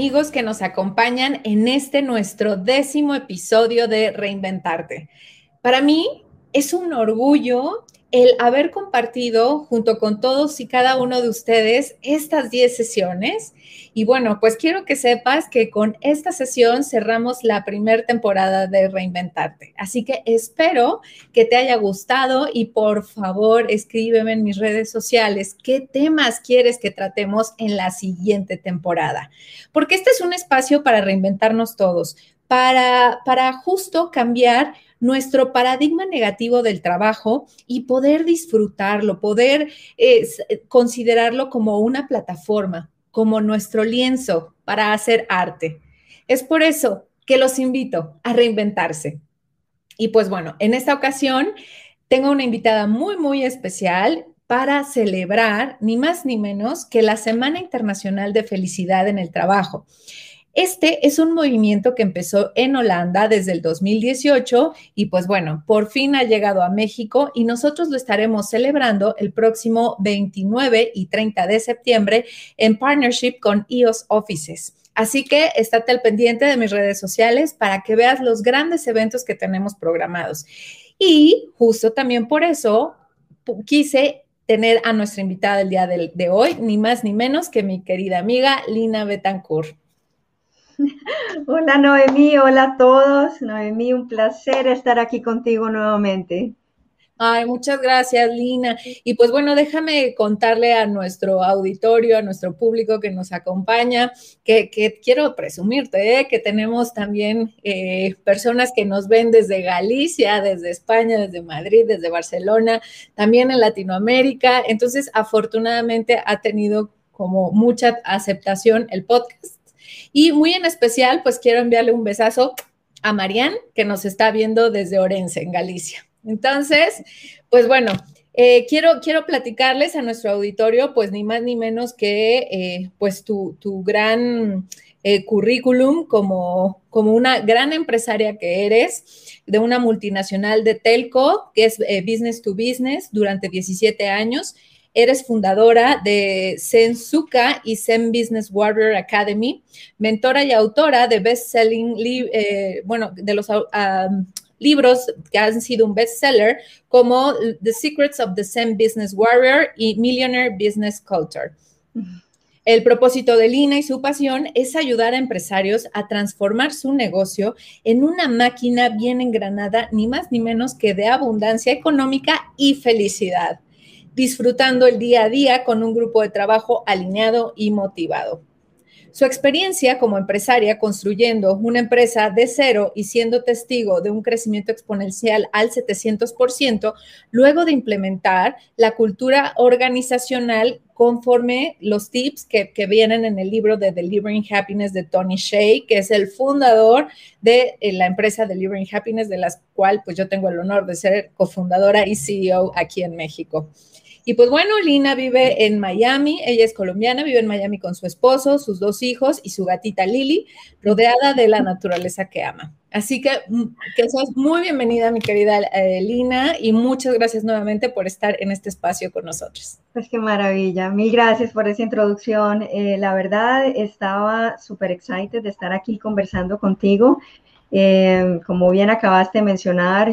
amigos que nos acompañan en este nuestro décimo episodio de Reinventarte. Para mí es un orgullo el haber compartido junto con todos y cada uno de ustedes estas 10 sesiones. Y bueno, pues quiero que sepas que con esta sesión cerramos la primera temporada de Reinventarte. Así que espero que te haya gustado y por favor escríbeme en mis redes sociales qué temas quieres que tratemos en la siguiente temporada. Porque este es un espacio para reinventarnos todos, para, para justo cambiar nuestro paradigma negativo del trabajo y poder disfrutarlo, poder eh, considerarlo como una plataforma, como nuestro lienzo para hacer arte. Es por eso que los invito a reinventarse. Y pues bueno, en esta ocasión tengo una invitada muy, muy especial para celebrar ni más ni menos que la Semana Internacional de Felicidad en el Trabajo. Este es un movimiento que empezó en Holanda desde el 2018 y pues bueno, por fin ha llegado a México y nosotros lo estaremos celebrando el próximo 29 y 30 de septiembre en partnership con EOS Offices. Así que estate al pendiente de mis redes sociales para que veas los grandes eventos que tenemos programados. Y justo también por eso quise tener a nuestra invitada del día de, de hoy, ni más ni menos que mi querida amiga Lina Betancourt. Hola Noemí, hola a todos. Noemí, un placer estar aquí contigo nuevamente. Ay, muchas gracias, Lina. Y pues bueno, déjame contarle a nuestro auditorio, a nuestro público que nos acompaña, que, quiero presumirte, ¿eh? que tenemos también eh, personas que nos ven desde Galicia, desde España, desde Madrid, desde Barcelona, también en Latinoamérica. Entonces, afortunadamente ha tenido como mucha aceptación el podcast y muy en especial, pues quiero enviarle un besazo a Marian, que nos está viendo desde Orense, en Galicia. Entonces, pues bueno, eh, quiero, quiero platicarles a nuestro auditorio, pues ni más ni menos que eh, pues tu, gran eh, currículum como, como una gran empresaria que eres de una multinacional de Telco, que es Business to Business, durante 17 años Eres fundadora de Sensuka y Zen Business Warrior Academy, mentora y autora de best-selling, eh, bueno, de los libros que han sido un bestseller como The Secrets of the Zen Business Warrior y Millionaire Business Culture. El propósito de Lina y su pasión es ayudar a empresarios a transformar su negocio en una máquina bien engranada, ni más ni menos que de abundancia económica y felicidad disfrutando el día a día con un grupo de trabajo alineado y motivado. Su experiencia como empresaria construyendo una empresa de cero y siendo testigo de un crecimiento exponencial al 700%, luego de implementar la cultura organizacional conforme los tips que, vienen en el libro de Delivering Happiness de Tony Shea, que es el fundador de eh, la empresa Delivering Happiness, de la cual pues yo tengo el honor de ser cofundadora y CEO aquí en México. Y pues bueno, Lina vive en Miami, ella es colombiana, vive en Miami con su esposo, sus dos hijos y su gatita Lily, rodeada de la naturaleza que ama. Así que mm, que seas muy bienvenida, mi querida eh, Lina, y muchas gracias nuevamente por estar en este espacio con nosotros. Pues qué maravilla, mil gracias por esa introducción. Eh, la verdad, estaba súper excited de estar aquí conversando contigo. Eh, como bien acabaste de mencionar,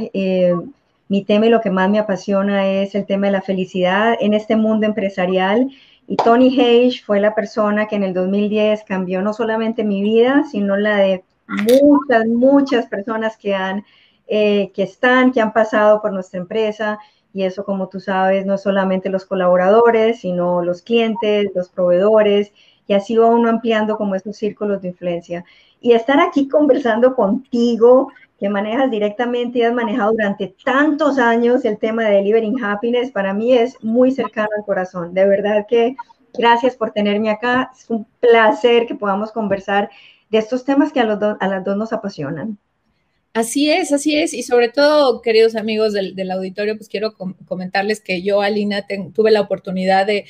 mi tema y lo que más me apasiona es el tema de la felicidad en este mundo empresarial. Y Tony Hayes fue la persona que en el 2010 cambió no solamente mi vida, sino la de muchas, muchas personas que han, eh, que están, que han pasado por nuestra empresa. Y eso, como tú sabes, no solamente los colaboradores, sino los clientes, los proveedores, y así va uno ampliando como esos círculos de influencia. Y estar aquí conversando contigo, que manejas directamente y has manejado durante tantos años el tema de Delivering Happiness, para mí es muy cercano al corazón. De verdad que gracias por tenerme acá. Es un placer que podamos conversar de estos temas que a, los a las dos nos apasionan. Así es, así es. Y sobre todo, queridos amigos del, auditorio, pues quiero comentarles que yo, Alina, tuve la oportunidad de,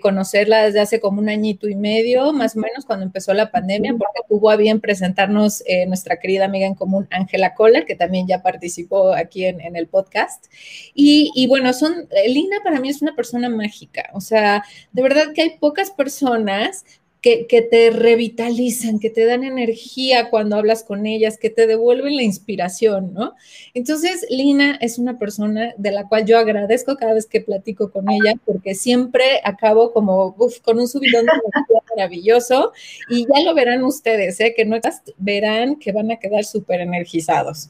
conocerla desde hace como un añito y medio, más o menos, cuando empezó la pandemia, porque tuvo a bien presentarnos eh, nuestra querida amiga en común, Ángela Kohler, que también ya participó aquí en, el podcast. Y, y, bueno, son, Lina para mí es una persona mágica. O sea, de verdad que hay pocas personas que, te revitalizan, que te dan energía cuando hablas con ellas, que te devuelven la inspiración, ¿no? Entonces, Lina es una persona de la cual yo agradezco cada vez que platico con ella, porque siempre acabo como con un subidón de energía maravilloso y ya lo verán ustedes, ¿eh? que no verán que van a quedar súper energizados.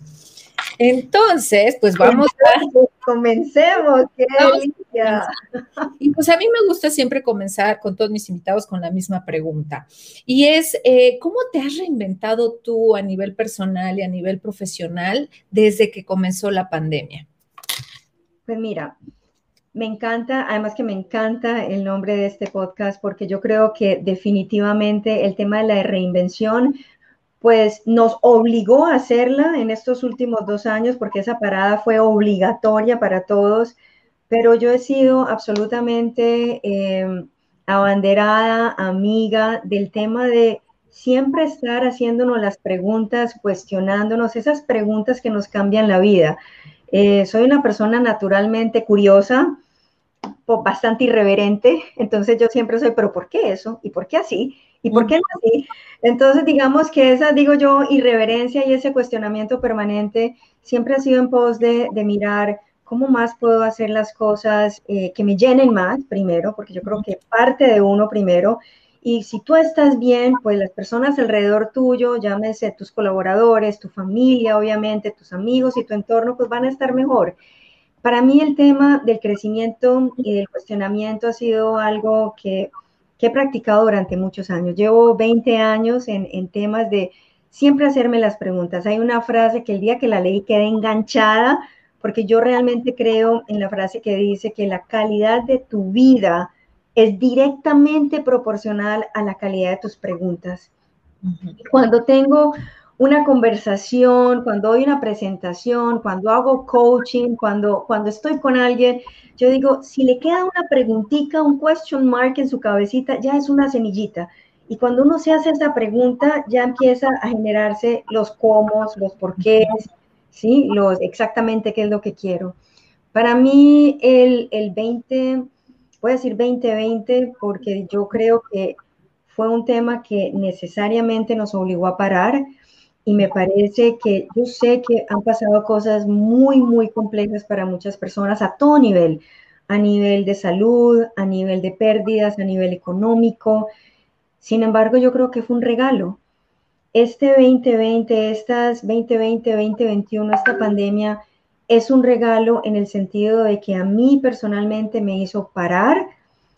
Entonces, pues vamos a... Comencemos, qué delicia. Y pues a mí me gusta siempre comenzar con todos mis invitados con la misma pregunta. Y es, eh, ¿cómo te has reinventado tú a nivel personal y a nivel profesional desde que comenzó la pandemia? Pues mira, me encanta, además que me encanta el nombre de este podcast porque yo creo que definitivamente el tema de la reinvención pues nos obligó a hacerla en estos últimos dos años porque esa parada fue obligatoria para todos, pero yo he sido absolutamente em, abanderada, amiga del tema de siempre estar haciéndonos las preguntas, cuestionándonos esas preguntas que nos cambian la vida. Eh, soy una persona naturalmente curiosa, bastante irreverente, entonces yo siempre soy, pero ¿por qué eso? ¿Y por qué así? ¿Y por qué no así? Entonces, digamos que esa, digo yo, irreverencia y ese cuestionamiento permanente siempre ha sido en pos de, mirar cómo más puedo hacer las cosas eh, que me llenen más, primero, porque yo creo que parte de uno primero. Y si tú estás bien, pues las personas alrededor tuyo, llámese tus colaboradores, tu familia, obviamente, tus amigos y tu entorno, pues van a estar mejor. Para mí el tema del crecimiento y del cuestionamiento ha sido algo que que he practicado durante muchos años. Llevo 20 años en, temas de siempre hacerme las preguntas. Hay una frase que el día que la leí quedé enganchada, porque yo realmente creo en la frase que dice que la calidad de tu vida es directamente proporcional a la calidad de tus preguntas. Cuando tengo una conversación, cuando doy una presentación, cuando hago coaching, cuando, cuando estoy con alguien, yo digo, si le queda una preguntita, un question mark en su cabecita, ya es una semillita. Y cuando uno se hace esa pregunta, ya empieza a generarse los cómo, los porqués, ¿sí? Los exactamente qué es lo que quiero. Para mí, el, el 20, voy a decir 2020, porque yo creo que fue un tema que necesariamente nos obligó a parar y me parece que yo sé que han pasado cosas muy, muy complejas para muchas personas a todo nivel, a nivel de salud, a nivel de pérdidas, a nivel económico. Sin embargo, yo creo que fue un regalo. Este 2020, estas 2020, 2021, esta pandemia es un regalo en el sentido de que a mí personalmente me hizo parar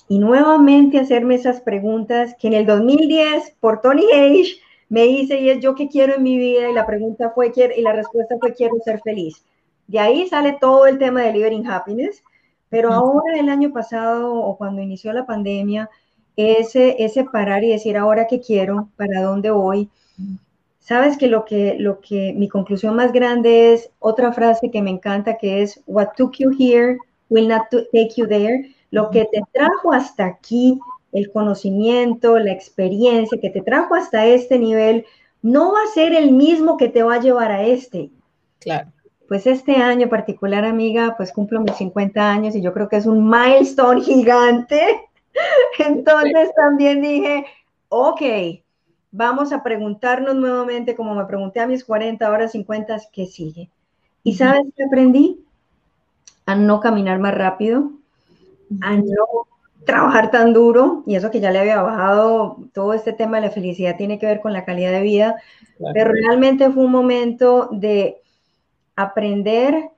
y nuevamente hacerme esas preguntas que en el 2010 por Tony Hayes me hice y es yo qué quiero en mi vida y la pregunta fue y la respuesta fue quiero ser feliz. De ahí sale todo el tema de Living Happiness, pero ahora el año pasado o cuando inició la pandemia, ese, ese parar y decir ahora qué quiero, para dónde voy. Sabes que lo que lo que mi conclusión más grande es otra frase que me encanta que es what took you here will not take you there. Lo que te trajo hasta aquí el conocimiento, la experiencia que te trajo hasta este nivel, no va a ser el mismo que te va a llevar a este. Claro. Pues este año particular, amiga, pues cumplo mis 50 años y yo creo que es un milestone gigante. Entonces también dije, ok, vamos a preguntarnos nuevamente, como me pregunté a mis 40, ahora 50, ¿qué sigue? ¿Y sabes qué aprendí? A no caminar más rápido, a no trabajar tan duro, y eso que ya le había bajado, todo este tema de la felicidad tiene que ver con la calidad de vida, pero realmente fue un momento de aprender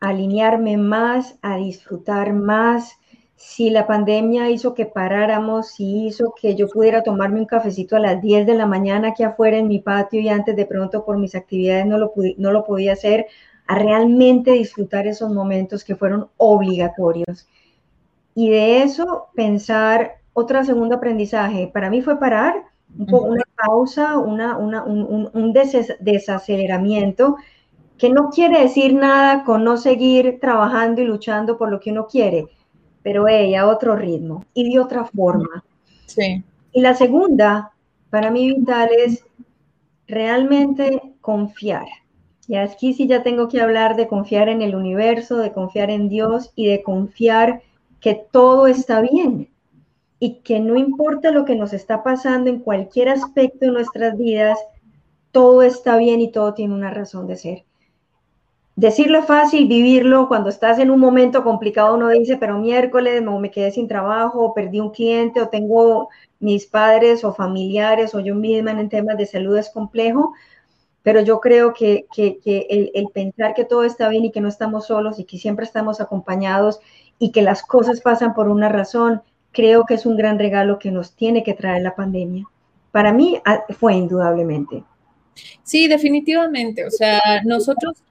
a alinearme más, a disfrutar más. Si la pandemia hizo que paráramos, si hizo que yo pudiera tomarme un cafecito a las 10 de la mañana aquí afuera en mi patio y antes de pronto por mis actividades no lo, no lo podía hacer, a realmente disfrutar esos momentos que fueron obligatorios y de eso pensar otro segundo aprendizaje. Para mí fue parar, un una pausa, una, un, desaceleramiento, que no quiere decir nada con no seguir trabajando y luchando por lo que uno quiere, pero ella a otro ritmo y de otra forma. Sí. Y la segunda, para mí vital, es realmente confiar. Y aquí sí ya tengo que hablar de confiar en el universo, de confiar en Dios y de confiar que todo está bien. y que no importa lo que nos está pasando en cualquier aspecto de nuestras vidas, todo está bien y todo tiene una razón de ser. Decirlo fácil, vivirlo, cuando estás en un momento complicado uno dice, pero miércoles no, me quedé sin trabajo, perdí un cliente, o tengo mis padres o familiares, o yo misma en temas de salud es complejo, pero yo creo que, el, el, pensar que todo está bien y que no estamos solos y que siempre estamos acompañados y que las cosas pasan por una razón, creo que es un gran regalo que nos tiene que traer la pandemia. Para mí ah, fue indudablemente. Sí, definitivamente. O sea, nosotros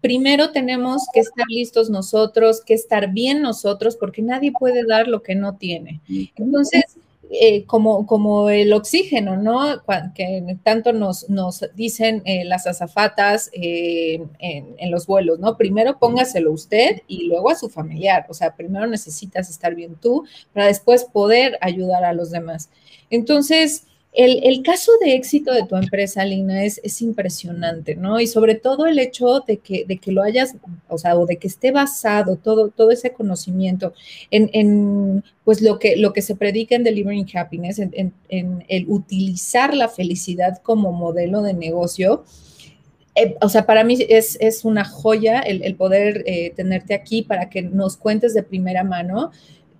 primero tenemos que estar listos nosotros, que estar bien nosotros, porque nadie puede dar lo que no tiene. Entonces, eh, como, como el oxígeno, ¿no? Que tanto nos, nos dicen eh, las azafatas eh, en, en, los vuelos, ¿no? Primero póngaselo usted y luego a su familiar. O sea, primero necesitas estar bien tú para después poder ayudar a los demás. Entonces, el, caso de éxito de tu empresa, Lina, es, es, impresionante, ¿no? Y sobre todo el hecho de que, de que lo hayas, o sea, o de que esté basado todo, ese conocimiento en, en pues lo que, lo que se predica en Delivering Happiness, en, en el utilizar la felicidad como modelo de negocio. Eh, o sea, para mí es, una joya el, el poder eh, tenerte aquí para que nos cuentes de primera mano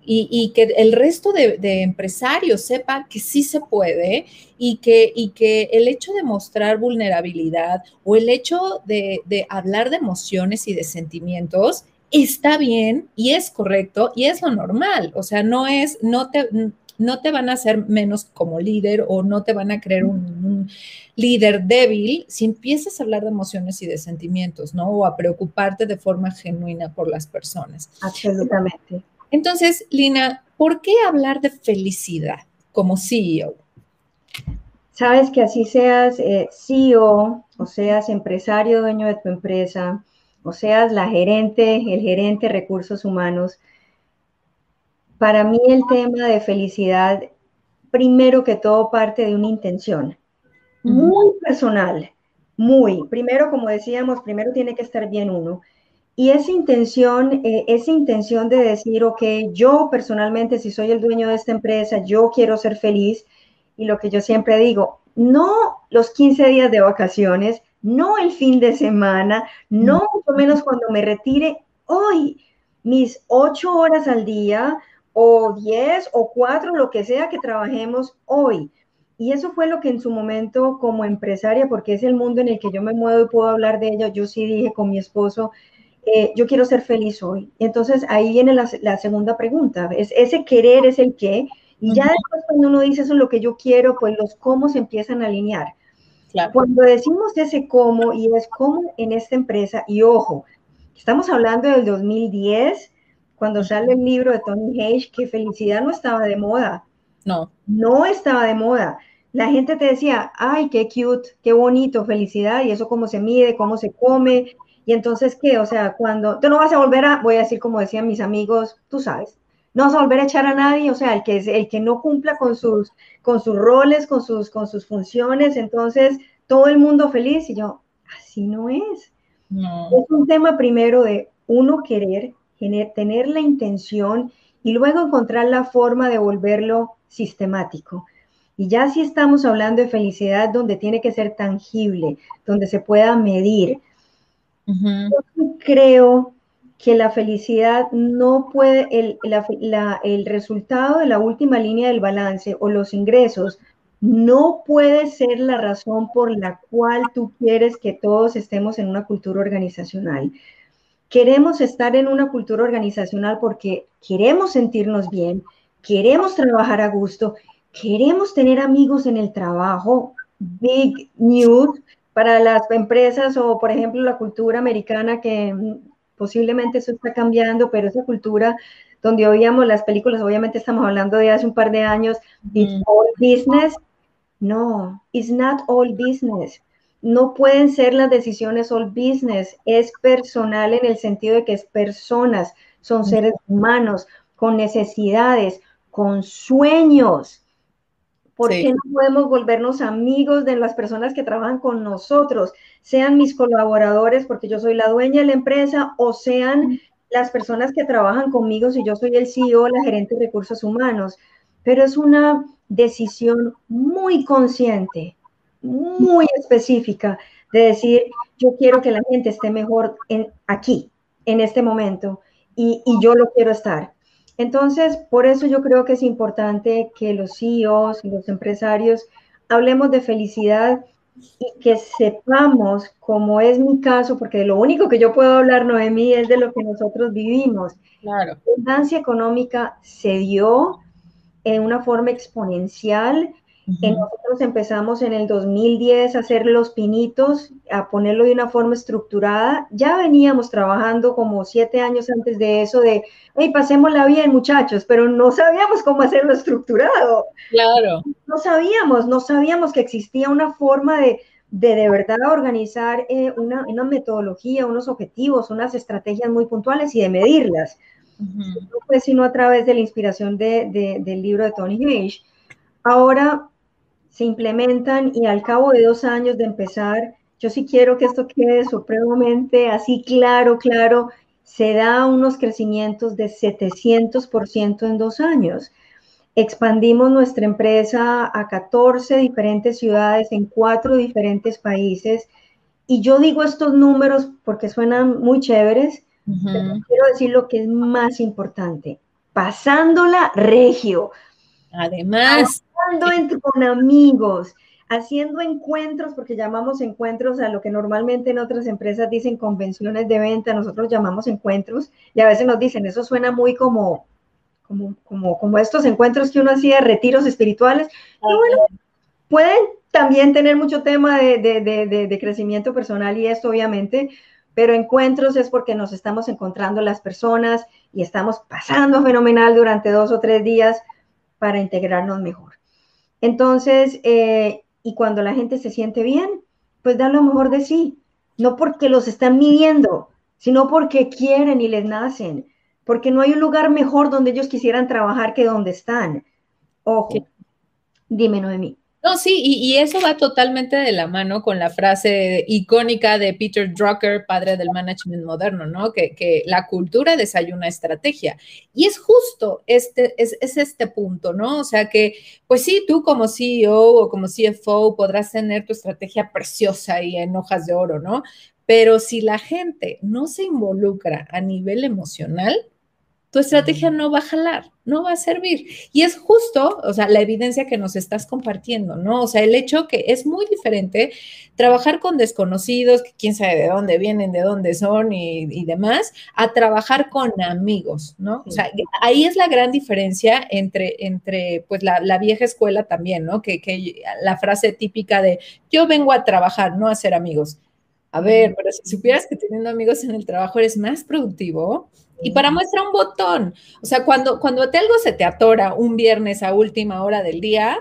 y, que el resto de, empresarios sepan que sí se puede y que, y que el hecho de mostrar vulnerabilidad o el hecho de, hablar de emociones y de sentimientos está bien y es correcto y es lo normal. O sea, no es, no te, no te van a hacer menos como líder o no te van a creer un, un, líder débil si empiezas a hablar de emociones y de sentimientos, ¿no? O a preocuparte de forma genuina por las personas. Absolutamente. Entonces, Lina, ¿por qué hablar de felicidad como CEO? Sabes que así seas eh, CEO o seas empresario, dueño de tu empresa, o seas la gerente, el gerente de recursos humanos, para mí el tema de felicidad, primero que todo, parte de una intención muy personal, muy. Primero, como decíamos, primero tiene que estar bien uno. Y esa intención, eh, esa intención de decir, ok, yo personalmente, si soy el dueño de esta empresa, yo quiero ser feliz. Y lo que yo siempre digo, no los 15 días de vacaciones, no el fin de semana, no mm. mucho menos cuando me retire hoy, mis 8 horas al día o 10 o 4, lo que sea que trabajemos hoy. Y eso fue lo que en su momento como empresaria, porque es el mundo en el que yo me muevo y puedo hablar de ella, yo sí dije con mi esposo, eh, yo quiero ser feliz hoy. Entonces ahí viene la, segunda pregunta, es, ese querer es el qué, y ya después cuando uno dice eso es lo que yo quiero, pues los cómo se empiezan a alinear. Cuando decimos ese cómo, y es cómo en esta empresa, y ojo, estamos hablando del 2010, cuando sale el libro de Tony Hayes, que felicidad no estaba de moda. No. No estaba de moda. La gente te decía, ay, qué cute, qué bonito, felicidad, y eso cómo se mide, cómo se come, y entonces, ¿qué? O sea, cuando tú no vas a volver a, voy a decir como decían mis amigos, tú sabes, no vas a volver a echar a nadie, o sea, el que, el que no cumpla con sus, con sus roles, con sus, con sus funciones, entonces todo el mundo feliz y yo, así no es. Es un tema primero de uno querer, tener la intención y luego encontrar la forma de volverlo sistemático. Y ya si estamos hablando de felicidad donde tiene que ser tangible, donde se pueda medir, yo creo que la felicidad no puede, el, el resultado de la última línea del balance o los ingresos no puede ser la razón por la cual tú quieres que todos estemos en una cultura organizacional. Queremos estar en una cultura organizacional porque queremos sentirnos bien, queremos trabajar a gusto, queremos tener amigos en el trabajo, big news, para las empresas o, por ejemplo, la cultura americana, que mm, posiblemente eso está cambiando, pero esa cultura donde oíamos las películas, obviamente estamos hablando de hace un par de años, it's all business. No, it's not all business. No pueden ser las decisiones all business. Es personal en el sentido de que es personas, son seres humanos con necesidades, con sueños ¿Por qué no podemos volvernos amigos de las personas que trabajan con nosotros? Sean mis colaboradores, porque yo soy la dueña de la empresa, o sean las personas que trabajan conmigo si yo soy el CEO, la gerente de recursos humanos. pero es una decisión muy consciente, muy específica de decir, yo quiero que la gente esté mejor en, aquí, en este momento, y, y yo lo quiero estar. Entonces, por eso yo creo que es importante que los CEOs y los empresarios hablemos de felicidad y que sepamos, como es mi caso, porque de lo único que yo puedo hablar, Noemí, es de lo que nosotros vivimos. Claro. La abundancia económica se dio en una forma exponencial nosotros empezamos en el 2010 a hacer los pinitos, a ponerlo de una forma estructurada. Ya veníamos trabajando como siete años antes de eso de, hey, pasémosla bien muchachos, pero no sabíamos cómo hacerlo estructurado. Claro. No sabíamos, no sabíamos que existía una forma de de, de verdad organizar eh, una, una, metodología, unos objetivos, unas estrategias muy puntuales y de medirlas. No fue sino a través de la inspiración de, de, del libro de Tony Hayes. Ahora se implementan y al cabo de dos años de empezar, yo sí quiero que esto quede supremamente así claro, claro, se da unos crecimientos de 700% en dos años. Expandimos nuestra empresa a 14 diferentes ciudades en cuatro diferentes países. Y yo digo estos números porque suenan muy chéveres, pero quiero decir lo que es más importante. Pasándola regio. Además con amigos, haciendo encuentros, porque llamamos encuentros a lo que normalmente en otras empresas dicen convenciones de venta, nosotros llamamos encuentros y a veces nos dicen, eso suena muy como, como, como, como estos encuentros que uno hacía, retiros espirituales. Y bueno, pueden también tener mucho tema de, de, de, de crecimiento personal y esto obviamente, pero encuentros es porque nos estamos encontrando las personas y estamos pasando fenomenal durante dos o tres días para integrarnos mejor. Entonces, eh, y cuando la gente se siente bien, pues da lo mejor de sí, no porque los están midiendo, sino porque quieren y les nacen, porque no hay un lugar mejor donde ellos quisieran trabajar que donde están. Ojo, dime, Noemí. No, sí, y, eso va totalmente de la mano con la frase icónica de Peter Drucker, padre del management moderno, ¿no? Que, la cultura desayuna estrategia. Y es justo este, es, es, este punto, ¿no? O sea que, pues sí, tú como CEO o como CFO podrás tener tu estrategia preciosa y en hojas de oro, ¿no? Pero si la gente no se involucra a nivel emocional, tu estrategia no va a jalar, no va a servir. Y es justo, o sea, la evidencia que nos estás compartiendo, ¿no? O sea, el hecho que es muy diferente trabajar con desconocidos, que quién sabe de dónde vienen, de dónde son y, demás, a trabajar con amigos, ¿no? O sea, ahí es la gran diferencia entre, entre pues, la, vieja escuela también, ¿no? Que, que la frase típica de yo vengo a trabajar, no a ser amigos. A ver, pero si supieras que teniendo amigos en el trabajo eres más productivo, y para muestra un botón, o sea, cuando, cuando te algo se te atora un viernes a última hora del día,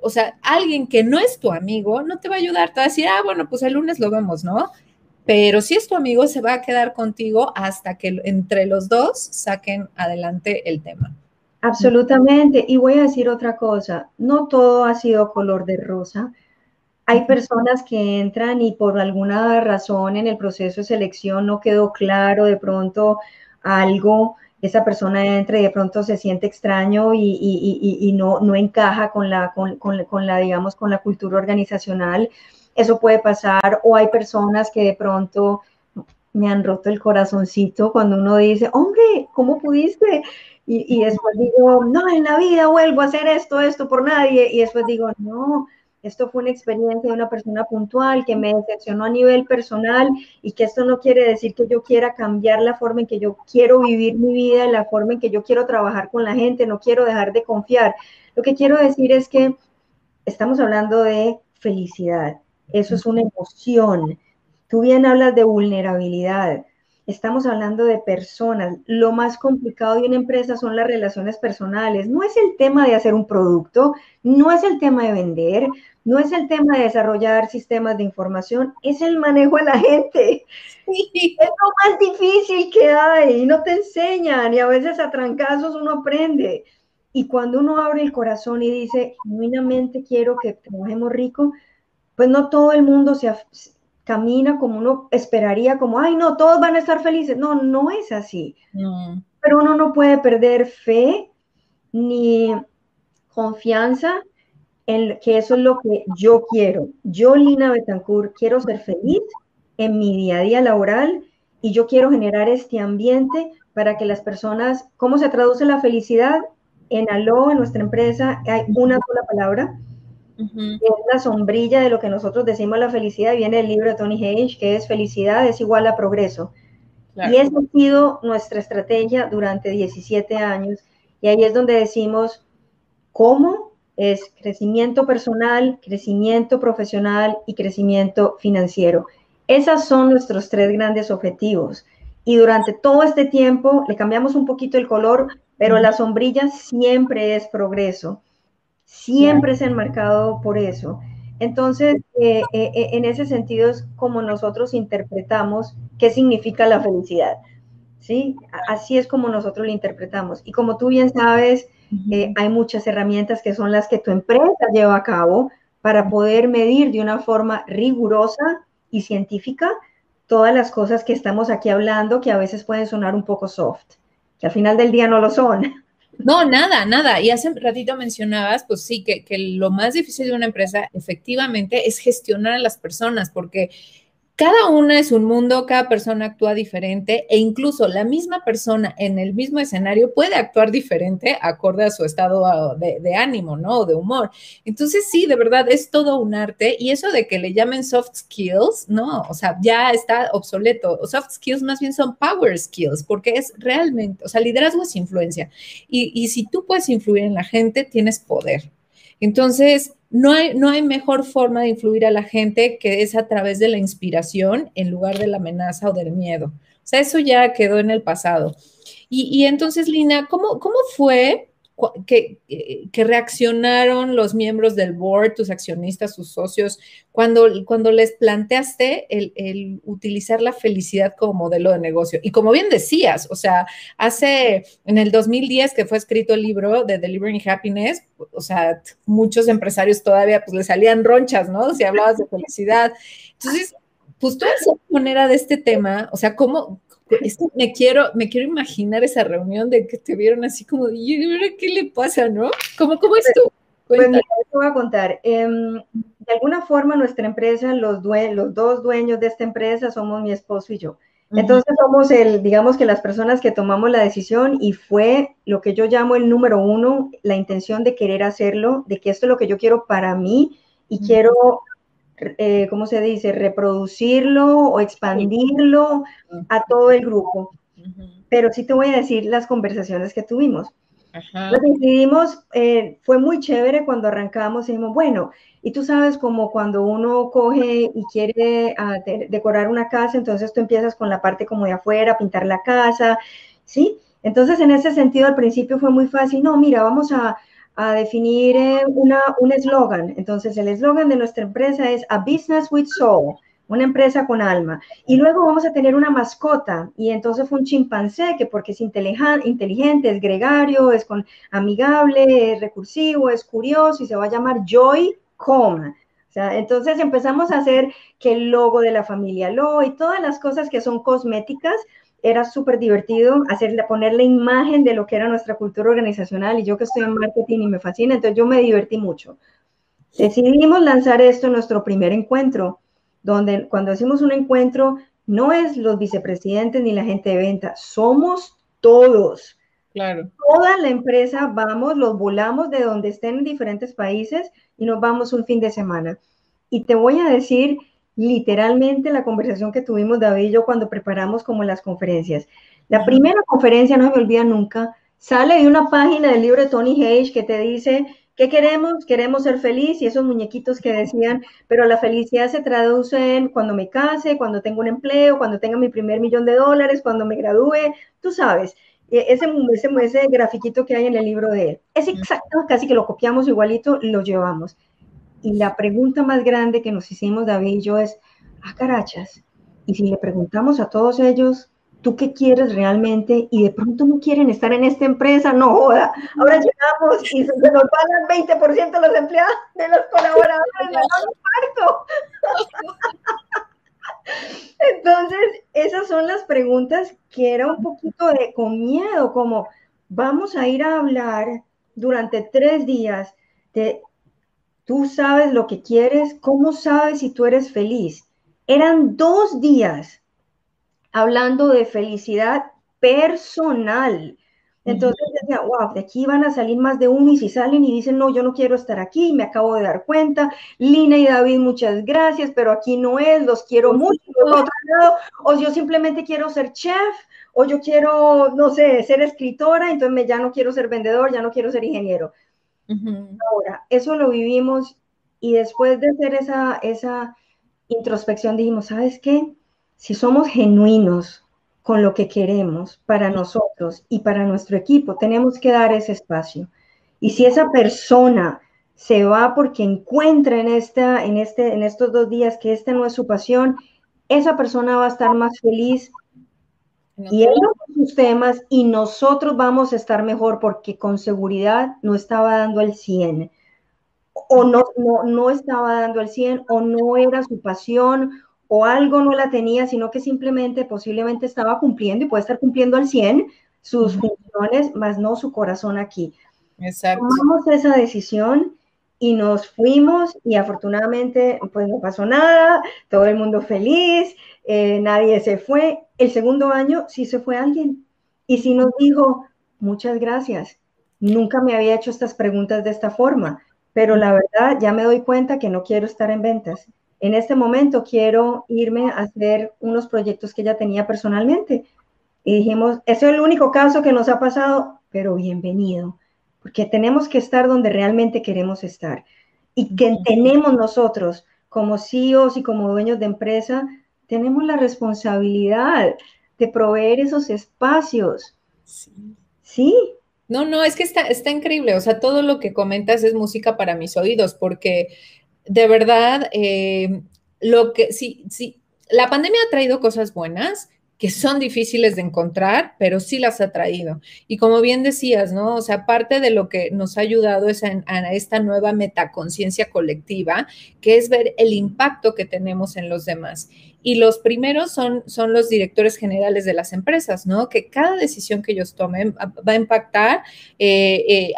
o sea, alguien que no es tu amigo no te va a ayudar, te va a decir, ah, bueno, pues el lunes lo vemos, ¿no? Pero si es tu amigo, se va a quedar contigo hasta que entre los dos saquen adelante el tema. Absolutamente. Y voy a decir otra cosa, no todo ha sido color de rosa. Hay personas que entran y por alguna razón en el proceso de selección no quedó claro, de pronto algo, esa persona entra y de pronto se siente extraño y, no, no encaja con la, con, la, digamos, con la cultura organizacional. Eso puede pasar. O hay personas que de pronto me han roto el corazoncito cuando uno dice, hombre, ¿cómo pudiste? Y, y después digo, no, en la vida vuelvo a hacer esto, esto por nadie. Y después digo, no, esto fue una experiencia de una persona puntual que me decepcionó a nivel personal y que esto no quiere decir que yo quiera cambiar la forma en que yo quiero vivir mi vida, la forma en que yo quiero trabajar con la gente, no quiero dejar de confiar. Lo que quiero decir es que estamos hablando de felicidad, eso es una emoción. Tú bien hablas de vulnerabilidad. Estamos hablando de personas. Lo más complicado de una empresa son las relaciones personales. No es el tema de hacer un producto, no es el tema de vender, no es el tema de desarrollar sistemas de información, es el manejo de la gente. Es lo más difícil que hay y no te enseñan y a veces a trancazos uno aprende. Y cuando uno abre el corazón y dice, genuinamente quiero que trabajemos rico, pues no todo el mundo se camina como uno esperaría, como, ay, no, todos van a estar felices. No, no es así. Pero uno no puede perder fe ni confianza en que eso es lo que yo quiero. Yo, Lina Betancourt, quiero ser feliz en mi día a día laboral y yo quiero generar este ambiente para que las personas, ¿cómo se traduce la felicidad? En Aló, en nuestra empresa, hay una sola palabra, es la sombrilla de lo que nosotros decimos la felicidad, viene el libro de Tony Hayes, que es felicidad es igual a progreso. Y esa ha sido nuestra estrategia durante 17 años. Y ahí es donde decimos, ¿cómo? Es crecimiento personal, crecimiento profesional y crecimiento financiero. Esos son nuestros tres grandes objetivos. Y durante todo este tiempo le cambiamos un poquito el color, pero la sombrilla siempre es progreso. Siempre es enmarcado por eso. Entonces, eh, eh, eh, en ese sentido es como nosotros interpretamos qué significa la felicidad. ¿sí? Así es como nosotros lo interpretamos. Y como tú bien sabes, hay muchas herramientas que son las que tu empresa lleva a cabo para poder medir de una forma rigurosa y científica todas las cosas que estamos aquí hablando, que a veces pueden sonar un poco soft, que al final del día no lo son. No, nada, nada. Y hace un ratito mencionabas, pues sí, que, que, lo más difícil de una empresa efectivamente es gestionar a las personas, porque cada una es un mundo, cada persona actúa diferente e incluso la misma persona en el mismo escenario puede actuar diferente acorde a su estado ah, de, ánimo, ¿no? O de humor. Entonces, sí, de verdad, es todo un arte y eso de que le llamen soft skills, ¿no? O sea, ya está obsoleto. Soft skills más bien son power skills porque es realmente, o sea, liderazgo es influencia y si tú puedes influir en la gente, tienes poder. Entonces, no hay, no hay mejor forma de influir a la gente que es a través de la inspiración en lugar de la amenaza o del miedo. O sea, eso ya quedó en el pasado. Y, y entonces, Lina, ¿cómo, cómo fue que, que, reaccionaron los miembros del board, tus accionistas, tus socios, cuando, cuando les planteaste el, utilizar la felicidad como modelo de negocio? Y como bien decías, o sea, hace en el 2010 que fue escrito el libro de Delivering Happiness, o sea, muchos empresarios todavía pues le salían ronchas, ¿no? Si hablabas de felicidad. Entonces, pues tú esa manera de este tema, o sea, ¿cómo, me quiero, me quiero imaginar esa reunión de que te vieron así como, ¿y qué le pasa, no? ¿Cómo, cómo es tú? Pues mira, te voy a contar. Em, de alguna forma, nuestra empresa, los, los dos dueños de esta empresa somos mi esposo y yo. Entonces somos el, digamos que las personas que tomamos la decisión y fue lo que yo llamo el número uno, la intención de querer hacerlo, de que esto es lo que yo quiero para mí y quiero eh, ¿cómo se dice?, reproducirlo o expandirlo a todo el grupo. Pero sí te voy a decir las conversaciones que tuvimos. Lo decidimos, eh, fue muy chévere cuando arrancamos, dijimos, bueno, y tú sabes como cuando uno coge y quiere ah, decorar una casa, entonces tú empiezas con la parte como de afuera, pintar la casa, ¿sí? Entonces en ese sentido al principio fue muy fácil, no, mira, vamos a, a definir eh, un eslogan. Entonces, el eslogan de nuestra empresa es A Business with Soul, una empresa con alma. Y luego vamos a tener una mascota. Y entonces fue un chimpancé, que porque es inteligente, es gregario, es con, amigable, es recursivo, es curioso y se va a llamar Joy Com. O sea, entonces empezamos a hacer que el logo de la familia Lo y todas las cosas que son cosméticas era súper divertido hacerle, poner la imagen de lo que era nuestra cultura organizacional y yo que estoy en marketing y me fascina, entonces yo me divertí mucho. Decidimos lanzar esto en nuestro primer encuentro, donde cuando decimos un encuentro, no es los vicepresidentes ni la gente de venta, somos todos. Claro. Toda la empresa vamos, los volamos de donde estén en diferentes países y nos vamos un fin de semana. Y te voy a decir literalmente la conversación que tuvimos David y yo cuando preparamos como las conferencias. La primera conferencia, no me olvida nunca, sale de una página del libro de Tony Hayes que te dice, ¿qué queremos? Queremos ser feliz y esos muñequitos que decían, pero la felicidad se traduce en cuando me case, cuando tengo un empleo, cuando tenga mi primer millón de dólares, cuando me gradúe, tú sabes. E, ese, ese, ese grafiquito que hay en el libro de él. Es exacto, casi que lo copiamos igualito, lo llevamos. Y la pregunta más grande que nos hicimos David y yo es, ah, carachas, y si le preguntamos a todos ellos, ¿tú qué quieres realmente? Y de pronto no quieren estar en esta empresa, no joda. Ahora llegamos y se nos pagan 20% de los empleados, de los colaboradores, de parto. Entonces, esas son las preguntas que era un poquito de con miedo, como vamos a ir a hablar durante tres días de tú sabes lo que quieres, cómo sabes si tú eres feliz. Eran dos días hablando de felicidad personal. Entonces decía, wow, de aquí van a salir más de uno y si salen y dicen, no, yo no quiero estar aquí, me acabo de dar cuenta, Lina y David, muchas gracias, pero aquí no es, los quiero mucho, o yo simplemente quiero ser chef, o yo quiero, no sé, ser escritora, entonces ya no quiero ser vendedor, ya no quiero ser ingeniero. Ahora, eso lo vivimos y después de hacer esa, esa introspección dijimos, ¿sabes qué? Si somos genuinos con lo que queremos para nosotros y para nuestro equipo, tenemos que dar ese espacio. Y si esa persona se va porque encuentra en, esta, en, este, en estos dos días que esta no es su pasión, esa persona va a estar más feliz y él con sus temas y nosotros vamos a estar mejor porque con seguridad no estaba dando el 100 o no, no, no estaba dando el 100 o no era su pasión o algo no la tenía, sino que simplemente posiblemente estaba cumpliendo y puede estar cumpliendo al 100 sus funciones, más no su corazón aquí. Exacto. Tomamos esa decisión y nos fuimos y afortunadamente pues no pasó nada, todo el mundo feliz, eh, nadie se fue. El segundo año sí se fue alguien y sí nos dijo, muchas gracias, nunca me había hecho estas preguntas de esta forma, pero la verdad ya me doy cuenta que no quiero estar en ventas en este momento quiero irme a hacer unos proyectos que ya tenía personalmente. Y dijimos, ese es el único caso que nos ha pasado, pero bienvenido, porque tenemos que estar donde realmente queremos estar. Y que tenemos nosotros, como CEOs y como dueños de empresa, tenemos la responsabilidad de proveer esos espacios. Sí. ¿Sí? No, no, es que está, está increíble. O sea, todo lo que comentas es música para mis oídos, porque de verdad, eh, lo que sí, sí, la pandemia ha traído cosas buenas que son difíciles de encontrar, pero sí las ha traído. Y como bien decías, ¿no? O sea, parte de lo que nos ha ayudado es a, esta nueva metaconciencia colectiva, que es ver el impacto que tenemos en los demás. Y los primeros son, son los directores generales de las empresas, ¿no? Que cada decisión que ellos tomen va a impactar eh, eh,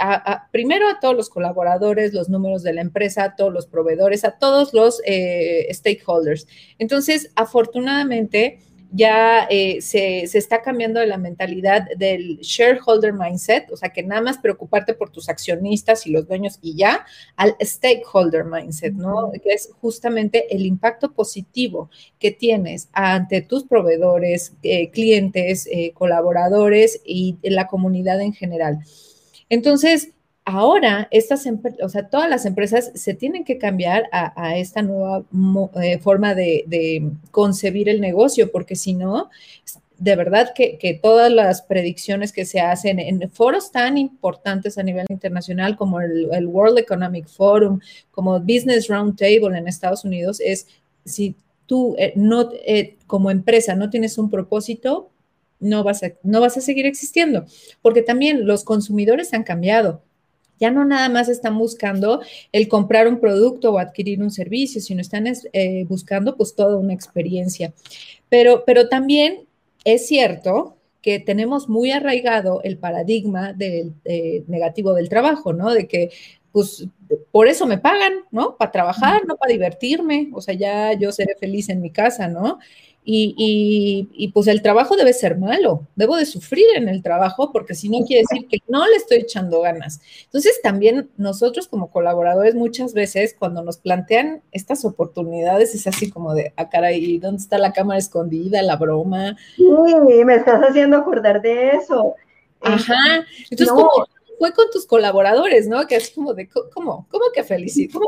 primero a todos los colaboradores, los números de la empresa, a todos los proveedores, a todos los eh, stakeholders. Entonces, afortunadamente, ya eh, se, está cambiando de la mentalidad del shareholder mindset, o sea, que nada más preocuparte por tus accionistas y los dueños y ya, al stakeholder mindset, ¿no? Que es justamente el impacto positivo que tienes ante tus proveedores, eh, clientes, eh, colaboradores y la comunidad en general. Entonces, ahora estas o sea, todas las empresas se tienen que cambiar a, esta nueva eh, forma de, concebir el negocio, porque si no, de verdad que, todas las predicciones que se hacen en foros tan importantes a nivel internacional como el, World Economic Forum, como Business Roundtable en Estados Unidos, es si tú eh, no, eh, como empresa no tienes un propósito, no vas, a, no vas a seguir existiendo, porque también los consumidores han cambiado ya no nada más están buscando el comprar un producto o adquirir un servicio, sino están eh, buscando pues toda una experiencia. Pero, pero también es cierto que tenemos muy arraigado el paradigma del eh, negativo del trabajo, ¿no? De que pues por eso me pagan, ¿no? Para trabajar, no para divertirme, o sea, ya yo seré feliz en mi casa, ¿no? Y, pues el trabajo debe ser malo, debo de sufrir en el trabajo porque si no quiere decir que no le estoy echando ganas. Entonces también nosotros como colaboradores muchas veces cuando nos plantean estas oportunidades es así como de, ah caray, ¿dónde está la cámara escondida, la broma? Sí, me estás haciendo acordar de eso. Ajá, entonces como fue con tus colaboradores, ¿no? Que es como de, ¿cómo? ¿Cómo que felicito?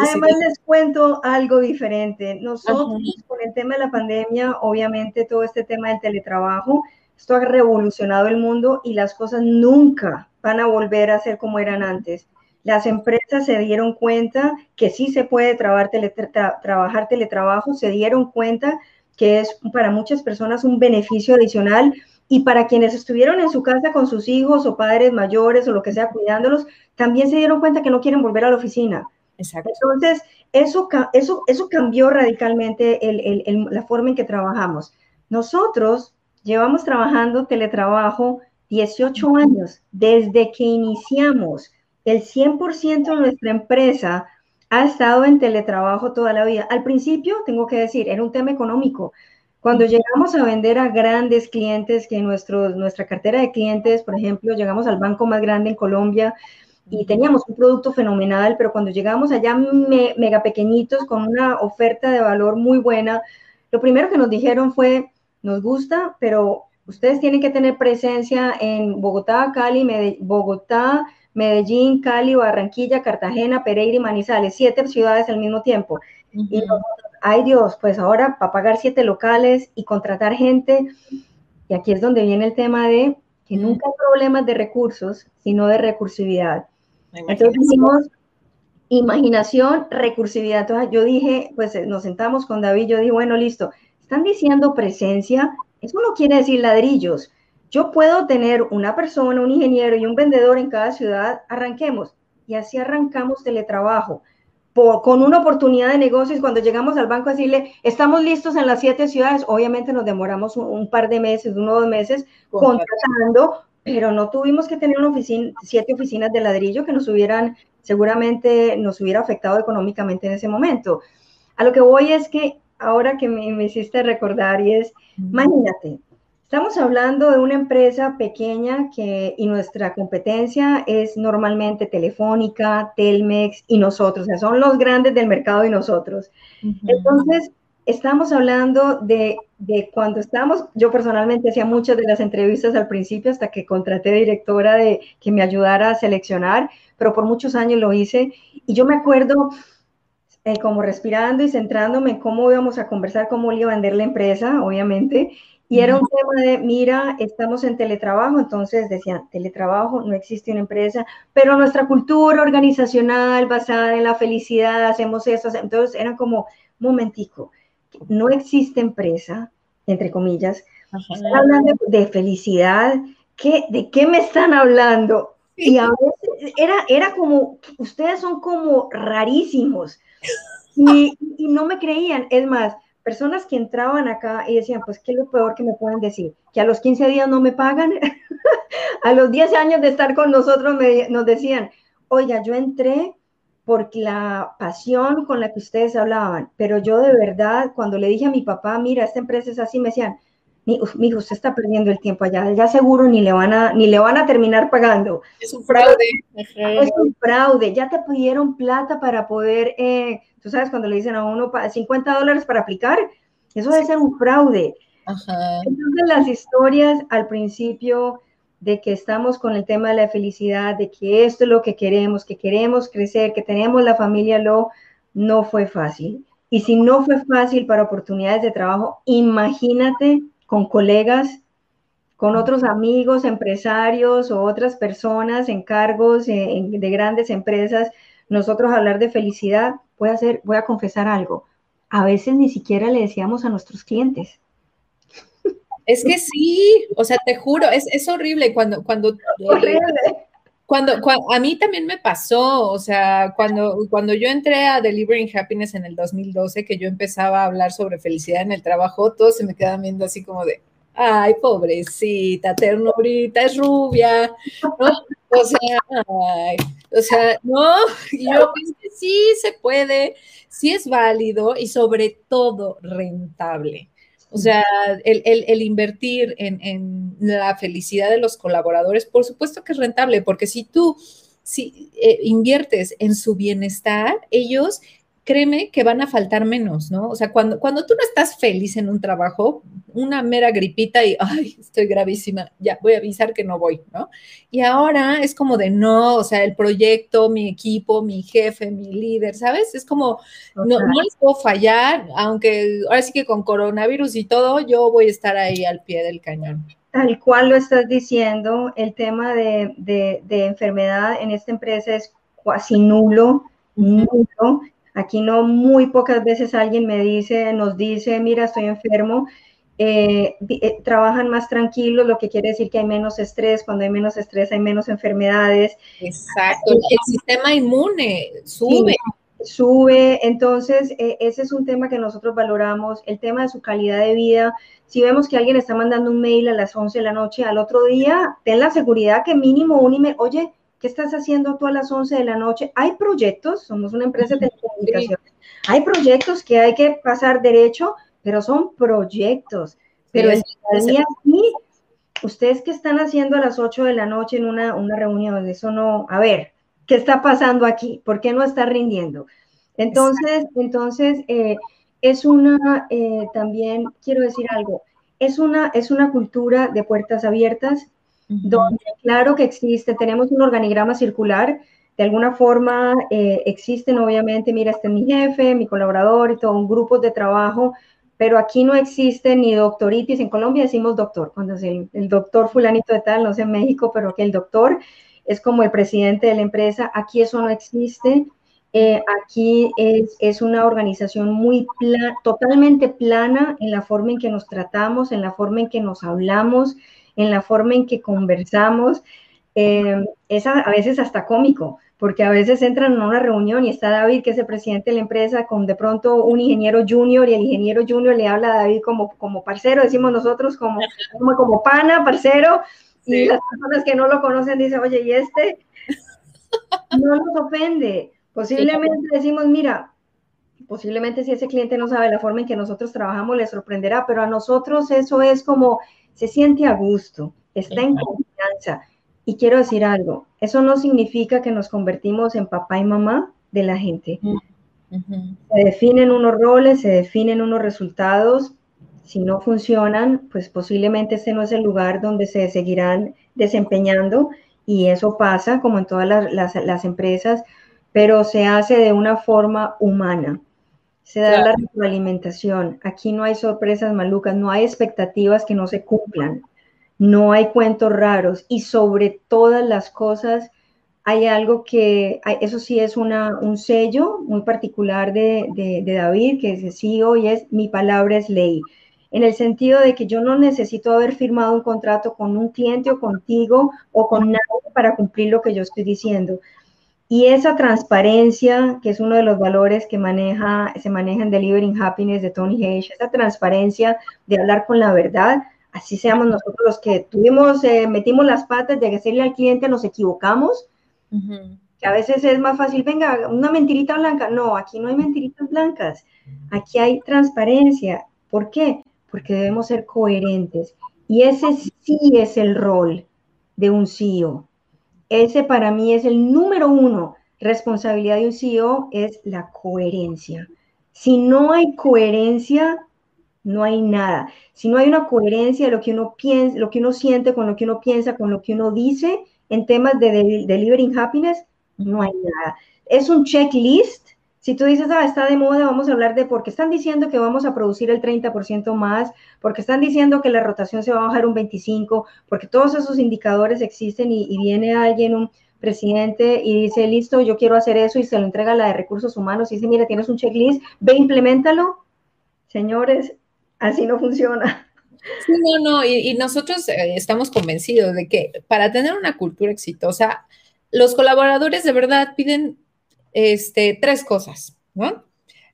además, les cuento algo diferente. Nosotros, con el tema de la pandemia, obviamente todo este tema del teletrabajo, esto ha revolucionado el mundo y las cosas nunca van a volver a ser como eran antes. Las empresas se dieron cuenta que sí se puede trabajar, trabajar teletrabajo, se dieron cuenta que es para muchas personas un beneficio adicional y para quienes estuvieron en su casa con sus hijos o padres mayores o lo que sea cuidándolos, también se dieron cuenta que no quieren volver a la oficina. Exacto. Entonces, eso, eso, eso cambió radicalmente la forma en que trabajamos. Nosotros llevamos trabajando teletrabajo 18 años, desde que iniciamos, el 100% de nuestra empresa ha estado en teletrabajo toda la vida. Al principio, tengo que decir, era un tema económico. Cuando llegamos a vender a grandes clientes, que nuestro, nuestra cartera de clientes, por ejemplo, llegamos al banco más grande en Colombia y teníamos un producto fenomenal, pero cuando llegamos allá mega pequeñitos con una oferta de valor muy buena, lo primero que nos dijeron fue, nos gusta, pero ustedes tienen que tener presencia en Bogotá, Cali, Medellín, Bogotá, Medellín, Cali, Barranquilla, Cartagena, Pereira y Manizales, siete ciudades al mismo tiempo. Y ay Dios, pues ahora para pagar siete locales y contratar gente, y aquí es donde viene el tema de que nunca hay problemas de recursos, sino de recursividad. Entonces dijimos, imaginación, recursividad. Entonces yo dije, pues eh, nos sentamos con David, yo dije, bueno, listo, están diciendo presencia, eso no quiere decir ladrillos. Yo puedo tener una persona, un ingeniero y un vendedor en cada ciudad, arranquemos. Y así arrancamos teletrabajo. Con una oportunidad de negocios, cuando llegamos al banco a decirle, estamos listos en las siete ciudades, obviamente nos demoramos un, par de meses, uno o dos meses, contratando, pero no tuvimos que tener una oficina, siete oficinas de ladrillo que nos hubieran, seguramente nos hubiera afectado económicamente en ese momento. A lo que voy es que ahora que me, me hiciste recordar y es, imagínate, estamos hablando de una empresa pequeña que, y nuestra competencia es normalmente Telefónica, Telmex y nosotros, o sea, son los grandes del mercado y nosotros. Entonces, estamos hablando de, cuando estamos, yo personalmente hacía muchas de las entrevistas al principio hasta que contraté directora de que me ayudara a seleccionar, pero por muchos años lo hice y yo me acuerdo eh, como respirando y centrándome en cómo íbamos a conversar, cómo iba a vender la empresa, obviamente, y era un tema de, mira, estamos en teletrabajo, entonces decían, teletrabajo, no existe una empresa, pero nuestra cultura organizacional basada en la felicidad, hacemos eso, entonces eran como, momentico, no existe empresa, entre comillas, están hablando de felicidad, ¿qué, ¿de qué me están hablando? Y a veces era, era como, ustedes son como rarísimos. Y, y, no me creían. Es más, personas que entraban acá y decían, pues, ¿qué es lo peor que me pueden decir? Que a los 15 días no me pagan. a los 10 años de estar con nosotros nos decían, oiga, yo entré por la pasión con la que ustedes hablaban, pero yo de verdad, cuando le dije a mi papá, mira, esta empresa es así, me decían, mi, hijo, usted está perdiendo el tiempo allá, ya seguro ni le van a, ni le van a terminar pagando. Es un fraude. Es un fraude, ya te pidieron plata para poder, eh, tú sabes, cuando le dicen a uno 50 dólares para aplicar, eso debe ser un fraude. Entonces las historias al principio de que estamos con el tema de la felicidad, de que esto es lo que queremos, que queremos crecer, que tenemos la familia, lo no fue fácil. Y si no fue fácil para oportunidades de trabajo, imagínate con colegas, con otros amigos, empresarios o otras personas en cargos de grandes empresas, nosotros hablar de felicidad, voy a, hacer, voy a confesar algo, a veces ni siquiera le decíamos a nuestros clientes. Es que sí, o sea, te juro, es, es horrible cuando, cuando, cuando, a mí también me pasó, o sea, cuando, cuando yo entré a Delivering Happiness en el 2012, que yo empezaba a hablar sobre felicidad en el trabajo, todos se me quedaban viendo así como de, ay, pobrecita, ternurita, es rubia, ¿no? O sea, o sea, no, y yo que sí se puede, sí es válido y sobre todo rentable. O sea, el, invertir en, la felicidad de los colaboradores, por supuesto que es rentable, porque si tú si, eh, inviertes en su bienestar, ellos créeme que van a faltar menos, ¿no? O sea, cuando, cuando tú no estás feliz en un trabajo, una mera gripita y, ay, estoy gravísima, ya voy a avisar que no voy, ¿no? Y ahora es como de, no, o sea, el proyecto, mi equipo, mi jefe, mi líder, ¿sabes? Es como, no, no les puedo fallar, aunque ahora sí que con coronavirus y todo, yo voy a estar ahí al pie del cañón. Tal cual lo estás diciendo, el tema de, de, enfermedad en esta empresa es casi nulo, nulo Aquí no muy pocas veces alguien me dice, nos dice, mira, estoy enfermo. Eh, eh, trabajan más tranquilos, lo que quiere decir que hay menos estrés. Cuando hay menos estrés hay menos enfermedades. Exacto, el sistema inmune sube. sube. Entonces, e, ese es un tema que nosotros valoramos, el tema de su calidad de vida. Si vemos que alguien está mandando un mail a las 11 de la noche, al otro día, ten la seguridad que mínimo un email, oye, ¿qué estás haciendo tú a las 11 de la noche? Hay proyectos, somos una empresa de telecomunicaciones, hay proyectos que hay que pasar derecho, pero son proyectos. Pero el día sí, ustedes que están haciendo a las 8 de la noche en una, una reunión, eso no, a ver, ¿qué está pasando aquí? ¿Por qué no está rindiendo? Entonces, entonces eh, es una, eh, también quiero decir algo, es una, es una cultura de puertas abiertas, donde claro que existe, tenemos un organigrama circular, de alguna forma eh, existen obviamente, mira, este es mi jefe, mi colaborador y todo, un grupo de trabajo, pero aquí no existe ni doctoritis, en Colombia decimos doctor, cuando es el, el doctor fulanito de tal, no sé en México, pero que el doctor es como el presidente de la empresa, aquí eso no existe, eh, aquí es, una organización muy totalmente plana en la forma en que nos tratamos, en la forma en que nos hablamos, en la forma en que conversamos. Eh, es a, a, veces hasta cómico, porque a veces entran en una reunión y está David, que es el presidente de la empresa, con de pronto un ingeniero junior y el ingeniero junior le habla a David como, como parcero, decimos nosotros, como, como, como pana, parcero, y las personas que no lo conocen dicen, oye, ¿y este? No nos ofende. Posiblemente decimos, mira, posiblemente si ese cliente no sabe la forma en que nosotros trabajamos, le sorprenderá, pero a nosotros eso es como, se siente a gusto, está en confianza. Y quiero decir algo, eso no significa que nos convertimos en papá y mamá de la gente. Se definen unos roles, se definen unos resultados, si no funcionan, pues posiblemente este no es el lugar donde se seguirán desempeñando y eso pasa como en todas las, las, empresas, pero se hace de una forma humana. Se da la retroalimentación. Aquí no hay sorpresas malucas, no hay expectativas que no se cumplan, no hay cuentos raros y sobre todas las cosas hay algo que, eso sí es una, un sello muy particular de, de, de David, que es CEO y es mi palabra es ley en el sentido de que yo no necesito haber firmado un contrato con un cliente o contigo o con nadie para cumplir lo que yo estoy diciendo. Y esa transparencia, que es uno de los valores que maneja, se maneja en Delivering Happiness de Tony Hayes, esa transparencia de hablar con la verdad, así seamos nosotros los que tuvimos, eh, metimos las patas de decirle al cliente nos equivocamos, que a veces es más fácil, venga, una mentirita blanca. No, aquí no hay mentiritas blancas, aquí hay transparencia. ¿Por qué? porque debemos ser coherentes. Y ese sí es el rol de un CEO. Ese para mí es el número uno. Responsabilidad de un CEO es la coherencia. Si no hay coherencia, no hay nada. Si no hay una coherencia de lo que uno piensa, lo que uno siente con lo que uno piensa, con lo que uno dice en temas de, de delivering happiness, no hay nada. Es un checklist si tú dices, ah, está de moda, vamos a hablar de por qué están diciendo que vamos a producir el 30% más, porque están diciendo que la rotación se va a bajar un 25%, porque todos esos indicadores existen y, viene alguien, un presidente, y dice, listo, yo quiero hacer eso y se lo entrega a la de recursos humanos y dice, mira, tienes un checklist, ve, implementalo. Señores, así no funciona. Sí, no, no, y, nosotros eh, estamos convencidos de que para tener una cultura exitosa, los colaboradores de verdad piden este, tres cosas, ¿no?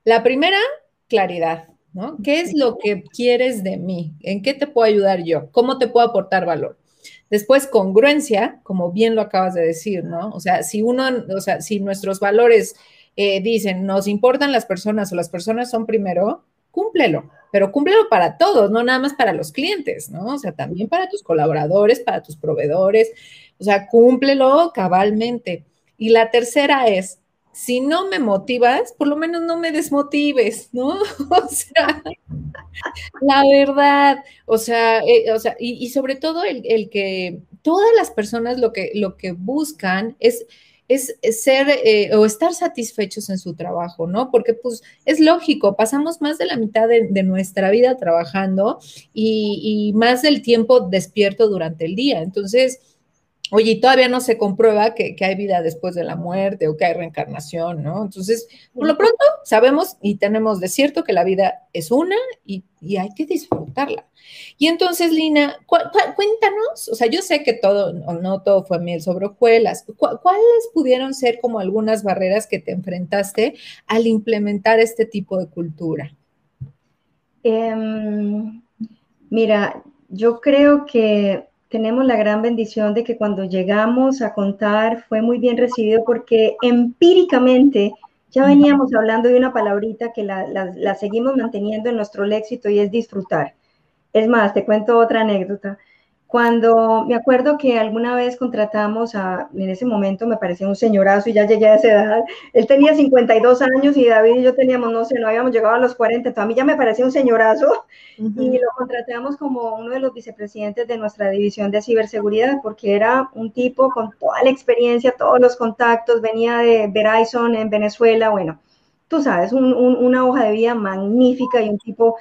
La primera, claridad, ¿no? ¿Qué es lo que quieres de mí? ¿En qué te puedo ayudar yo? ¿Cómo te puedo aportar valor? Después, congruencia, como bien lo acabas de decir, ¿no? O sea, si uno, o sea, si nuestros valores eh, dicen, nos importan las personas o las personas son primero, cúmplelo, pero cúmplelo para todos, no nada más para los clientes, ¿no? O sea, también para tus colaboradores, para tus proveedores, o sea, cúmplelo cabalmente. Y la tercera es, si no me motivas, por lo menos no me desmotives, ¿no? O sea, la verdad, o sea, eh, o sea y, sobre todo el, que todas las personas lo que, lo que buscan es, es ser eh, o estar satisfechos en su trabajo, ¿no? Porque pues es lógico, pasamos más de la mitad de, nuestra vida trabajando y, y más del tiempo despierto durante el día. Entonces, oye, todavía no se comprueba que, hay vida después de la muerte o que hay reencarnación, ¿no? Entonces, por lo pronto sabemos y tenemos de cierto que la vida es una y, hay que disfrutarla. Y entonces, Lina, cuéntanos, o sea, yo sé que todo, no todo fue miel sobre hojuelas, ¿cuáles pudieron ser como algunas barreras que te enfrentaste al implementar este tipo de cultura? Em, mira, yo creo que tenemos la gran bendición de que cuando llegamos a contar fue muy bien recibido porque empíricamente ya veníamos hablando de una palabrita que la, la seguimos manteniendo en nuestro léxico y es disfrutar. Es más, te cuento otra anécdota. Cuando me acuerdo que alguna vez contratamos a, en ese momento me parecía un señorazo y ya llegué a esa edad, él tenía 52 años y David y yo teníamos, no sé, no habíamos llegado a los 40, entonces a mí ya me parecía un señorazo. Y lo contratamos como uno de los vicepresidentes de nuestra división de ciberseguridad porque era un tipo con toda la experiencia, todos los contactos, venía de Verizon en Venezuela, bueno, tú sabes, una hoja de vida magnífica y un tipo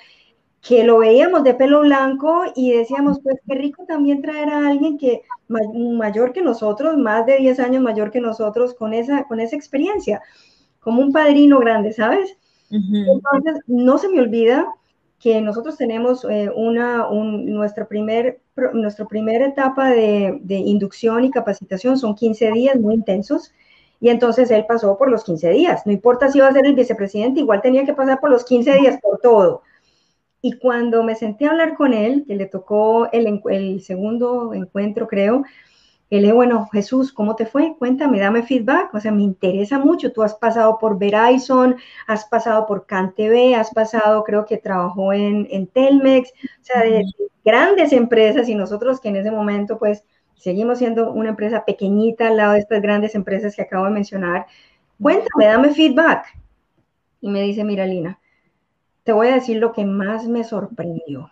que lo veíamos de pelo blanco y decíamos, pues qué rico también traer a alguien que mayor que nosotros, más de 10 años mayor que nosotros, con esa, con esa experiencia, como un padrino grande, ¿sabes? Entonces, no se me olvida que nosotros tenemos eh, una, nuestra, primer, nuestra primera etapa de, de, inducción y capacitación, son 15 días muy intensos, y entonces él pasó por los 15 días, no importa si iba a ser el vicepresidente, igual tenía que pasar por los 15 días por todo. Y cuando me senté a hablar con él, que le tocó el, el segundo encuentro, creo, él le bueno, Jesús, ¿cómo te fue? Cuéntame, dame feedback. O sea, me interesa mucho. Tú has pasado por Verizon, has pasado por CanTV, has pasado, creo que trabajó en, en Telmex, o sea, de, grandes empresas y nosotros que en ese momento, pues, seguimos siendo una empresa pequeñita al lado de estas grandes empresas que acabo de mencionar. Cuéntame, dame feedback. Y me dice, mira, Lina, te voy a decir lo que más me sorprendió.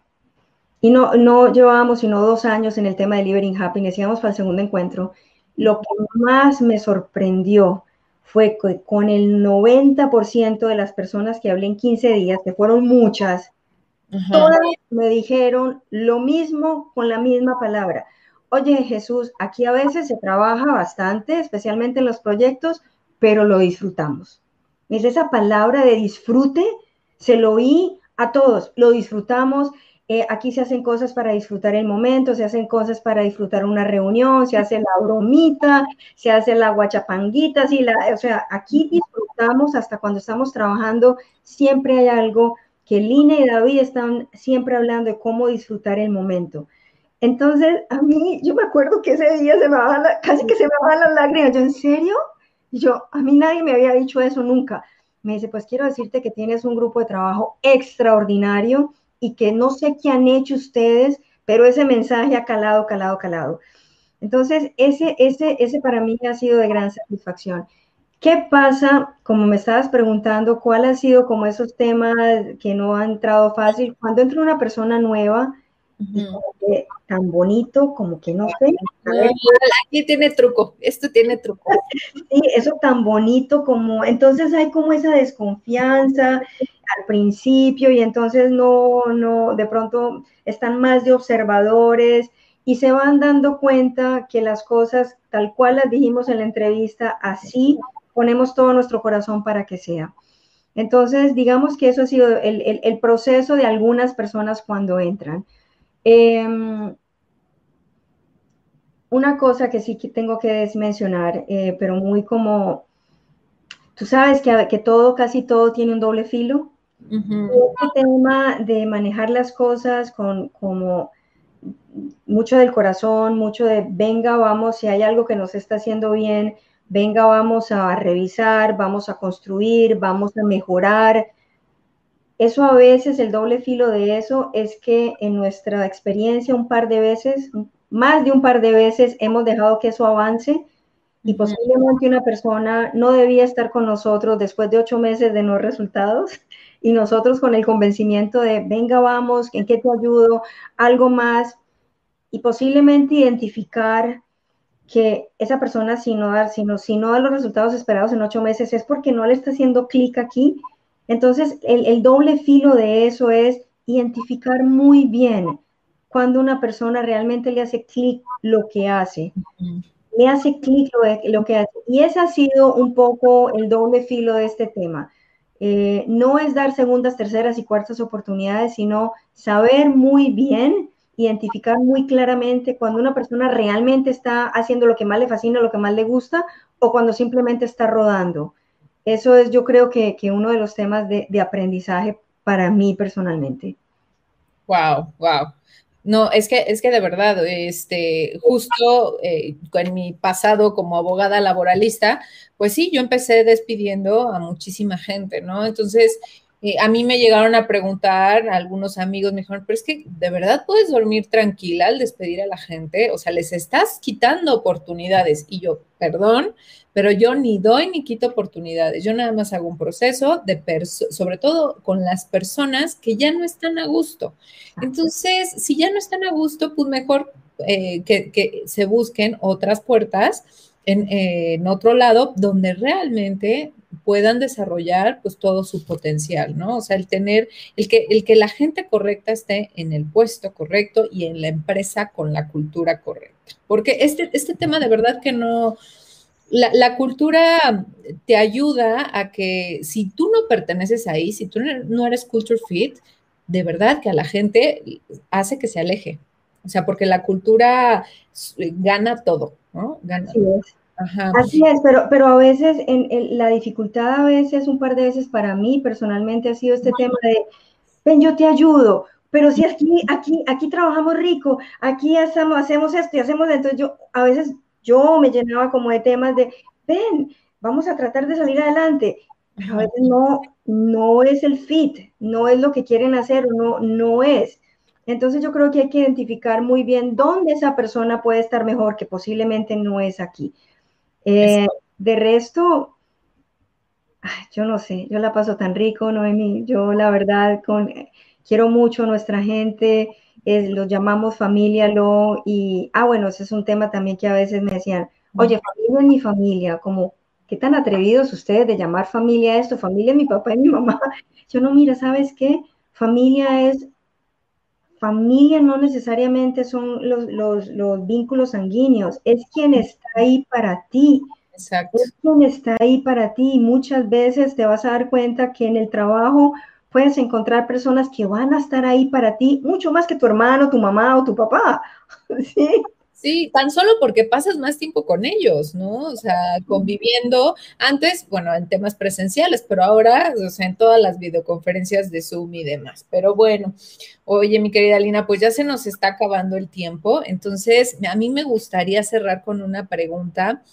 Y no, no llevábamos sino dos años en el tema de Living Happiness, íbamos para el segundo encuentro. Lo que más me sorprendió fue que con el 90% de las personas que hablé en 15 días, que fueron muchas, todas me dijeron lo mismo con la misma palabra. Oye Jesús, aquí a veces se trabaja bastante, especialmente en los proyectos, pero lo disfrutamos. Es esa palabra de disfrute se lo oí a todos, lo disfrutamos. Eh, aquí se hacen cosas para disfrutar el momento, se hacen cosas para disfrutar una reunión, se hace la bromita, se hace la guachapanguita, sí, la, o sea, aquí disfrutamos hasta cuando estamos trabajando, siempre hay algo que Lina y David están siempre hablando de cómo disfrutar el momento. Entonces, a mí, yo me acuerdo que ese día se me bajaban, casi que se me bajaban las lágrimas. Yo, ¿en serio? Y yo, a mí nadie me había dicho eso nunca me dice, pues quiero decirte que tienes un grupo de trabajo extraordinario y que no sé qué han hecho ustedes, pero ese mensaje ha calado, calado, calado. Entonces, ese, ese, ese para mí ha sido de gran satisfacción. ¿Qué pasa, como me estabas preguntando, cuál ha sido como esos temas que no han entrado fácil? Cuando entra una persona nueva, tan bonito, como que no sé. Aquí tiene truco, esto tiene truco. Sí, eso tan bonito como, entonces hay como esa desconfianza al principio y entonces no, no, de pronto están más de observadores y se van dando cuenta que las cosas tal cual las dijimos en la entrevista, así ponemos todo nuestro corazón para que sea. Entonces, digamos que eso ha sido el, el proceso de algunas personas cuando entran. Em, una cosa que sí que tengo que mencionar, eh, pero muy como, tú sabes que, que, todo, casi todo tiene un doble filo. El tema de manejar las cosas con como mucho del corazón, mucho de venga, vamos, si hay algo que nos está haciendo bien, venga, vamos a revisar, vamos a construir, vamos a mejorar, eso a veces, el doble filo de eso es que en nuestra experiencia un par de veces, más de un par de veces, hemos dejado que eso avance y posiblemente una persona no debía estar con nosotros después de ocho meses de no resultados y nosotros con el convencimiento de, venga, vamos, ¿en qué te ayudo? Algo más y posiblemente identificar que esa persona si no, da, si si no da los resultados esperados en ocho meses es porque no le está haciendo clic aquí entonces, el, doble filo de eso es identificar muy bien cuando una persona realmente le hace clic lo que hace. Le hace clic lo, que hace. Y ese ha sido un poco el doble filo de este tema. Eh, no es dar segundas, terceras y cuartas oportunidades, sino saber muy bien, identificar muy claramente cuando una persona realmente está haciendo lo que más le fascina, lo que más le gusta, o cuando simplemente está rodando. Eso es, yo creo que, uno de los temas de, de aprendizaje para mí personalmente. Wow, wow. No, es que, es que de verdad, este, justo eh, en mi pasado como abogada laboralista, pues sí, yo empecé despidiendo a muchísima gente, ¿no? Entonces, eh, a mí me llegaron a preguntar, algunos amigos me dijeron, pero es que de verdad puedes dormir tranquila al despedir a la gente, o sea, les estás quitando oportunidades. Y yo, perdón, pero yo ni doy ni quito oportunidades, yo nada más hago un proceso de, sobre todo con las personas que ya no están a gusto. Entonces, si ya no están a gusto, pues mejor eh, que, se busquen otras puertas en, en, otro lado donde realmente puedan desarrollar pues todo su potencial, ¿no? O sea, el tener, el que, el que la gente correcta esté en el puesto correcto y en la empresa con la cultura correcta. Porque este, este tema de verdad que no, la, cultura te ayuda a que si tú no perteneces ahí, si tú no eres culture fit, de verdad que a la gente hace que se aleje. O sea, porque la cultura gana todo, ¿no? Gana. Así Así es, pero, pero a veces en, la dificultad a veces, un par de veces para mí personalmente ha sido este tema de, ven, yo te ayudo, pero si aquí, aquí, aquí trabajamos rico, aquí hacemos, hacemos esto y hacemos, entonces yo a veces yo me llenaba como de temas de, ven, vamos a tratar de salir adelante. a veces no, no es el fit, no es lo que quieren hacer o no, no es. Entonces yo creo que hay que identificar muy bien dónde esa persona puede estar mejor, que posiblemente no es aquí. Eh, de resto, yo no sé, yo la paso tan rico, Noemi, yo la verdad con, quiero mucho a nuestra gente, es, los llamamos familia, lo, y, ah, bueno, ese es un tema también que a veces me decían, oye, familia es mi familia, como, ¿qué tan atrevidos ustedes de llamar familia esto? Familia es mi papá y mi mamá. Yo no, mira, ¿sabes qué? Familia es, familia no necesariamente son los, los, los vínculos sanguíneos, es quien está ahí para ti. Exacto. Es quien está ahí para ti. Muchas veces te vas a dar cuenta que en el trabajo puedes encontrar personas que van a estar ahí para ti mucho más que tu hermano, tu mamá o tu papá. ¿Sí? Sí, tan solo porque pasas más tiempo con ellos, ¿no? O sea, conviviendo antes, bueno, en temas presenciales, pero ahora, o sea, en todas las videoconferencias de Zoom y demás. Pero bueno, oye, mi querida Lina, pues ya se nos está acabando el tiempo. Entonces, a mí me gustaría cerrar con una pregunta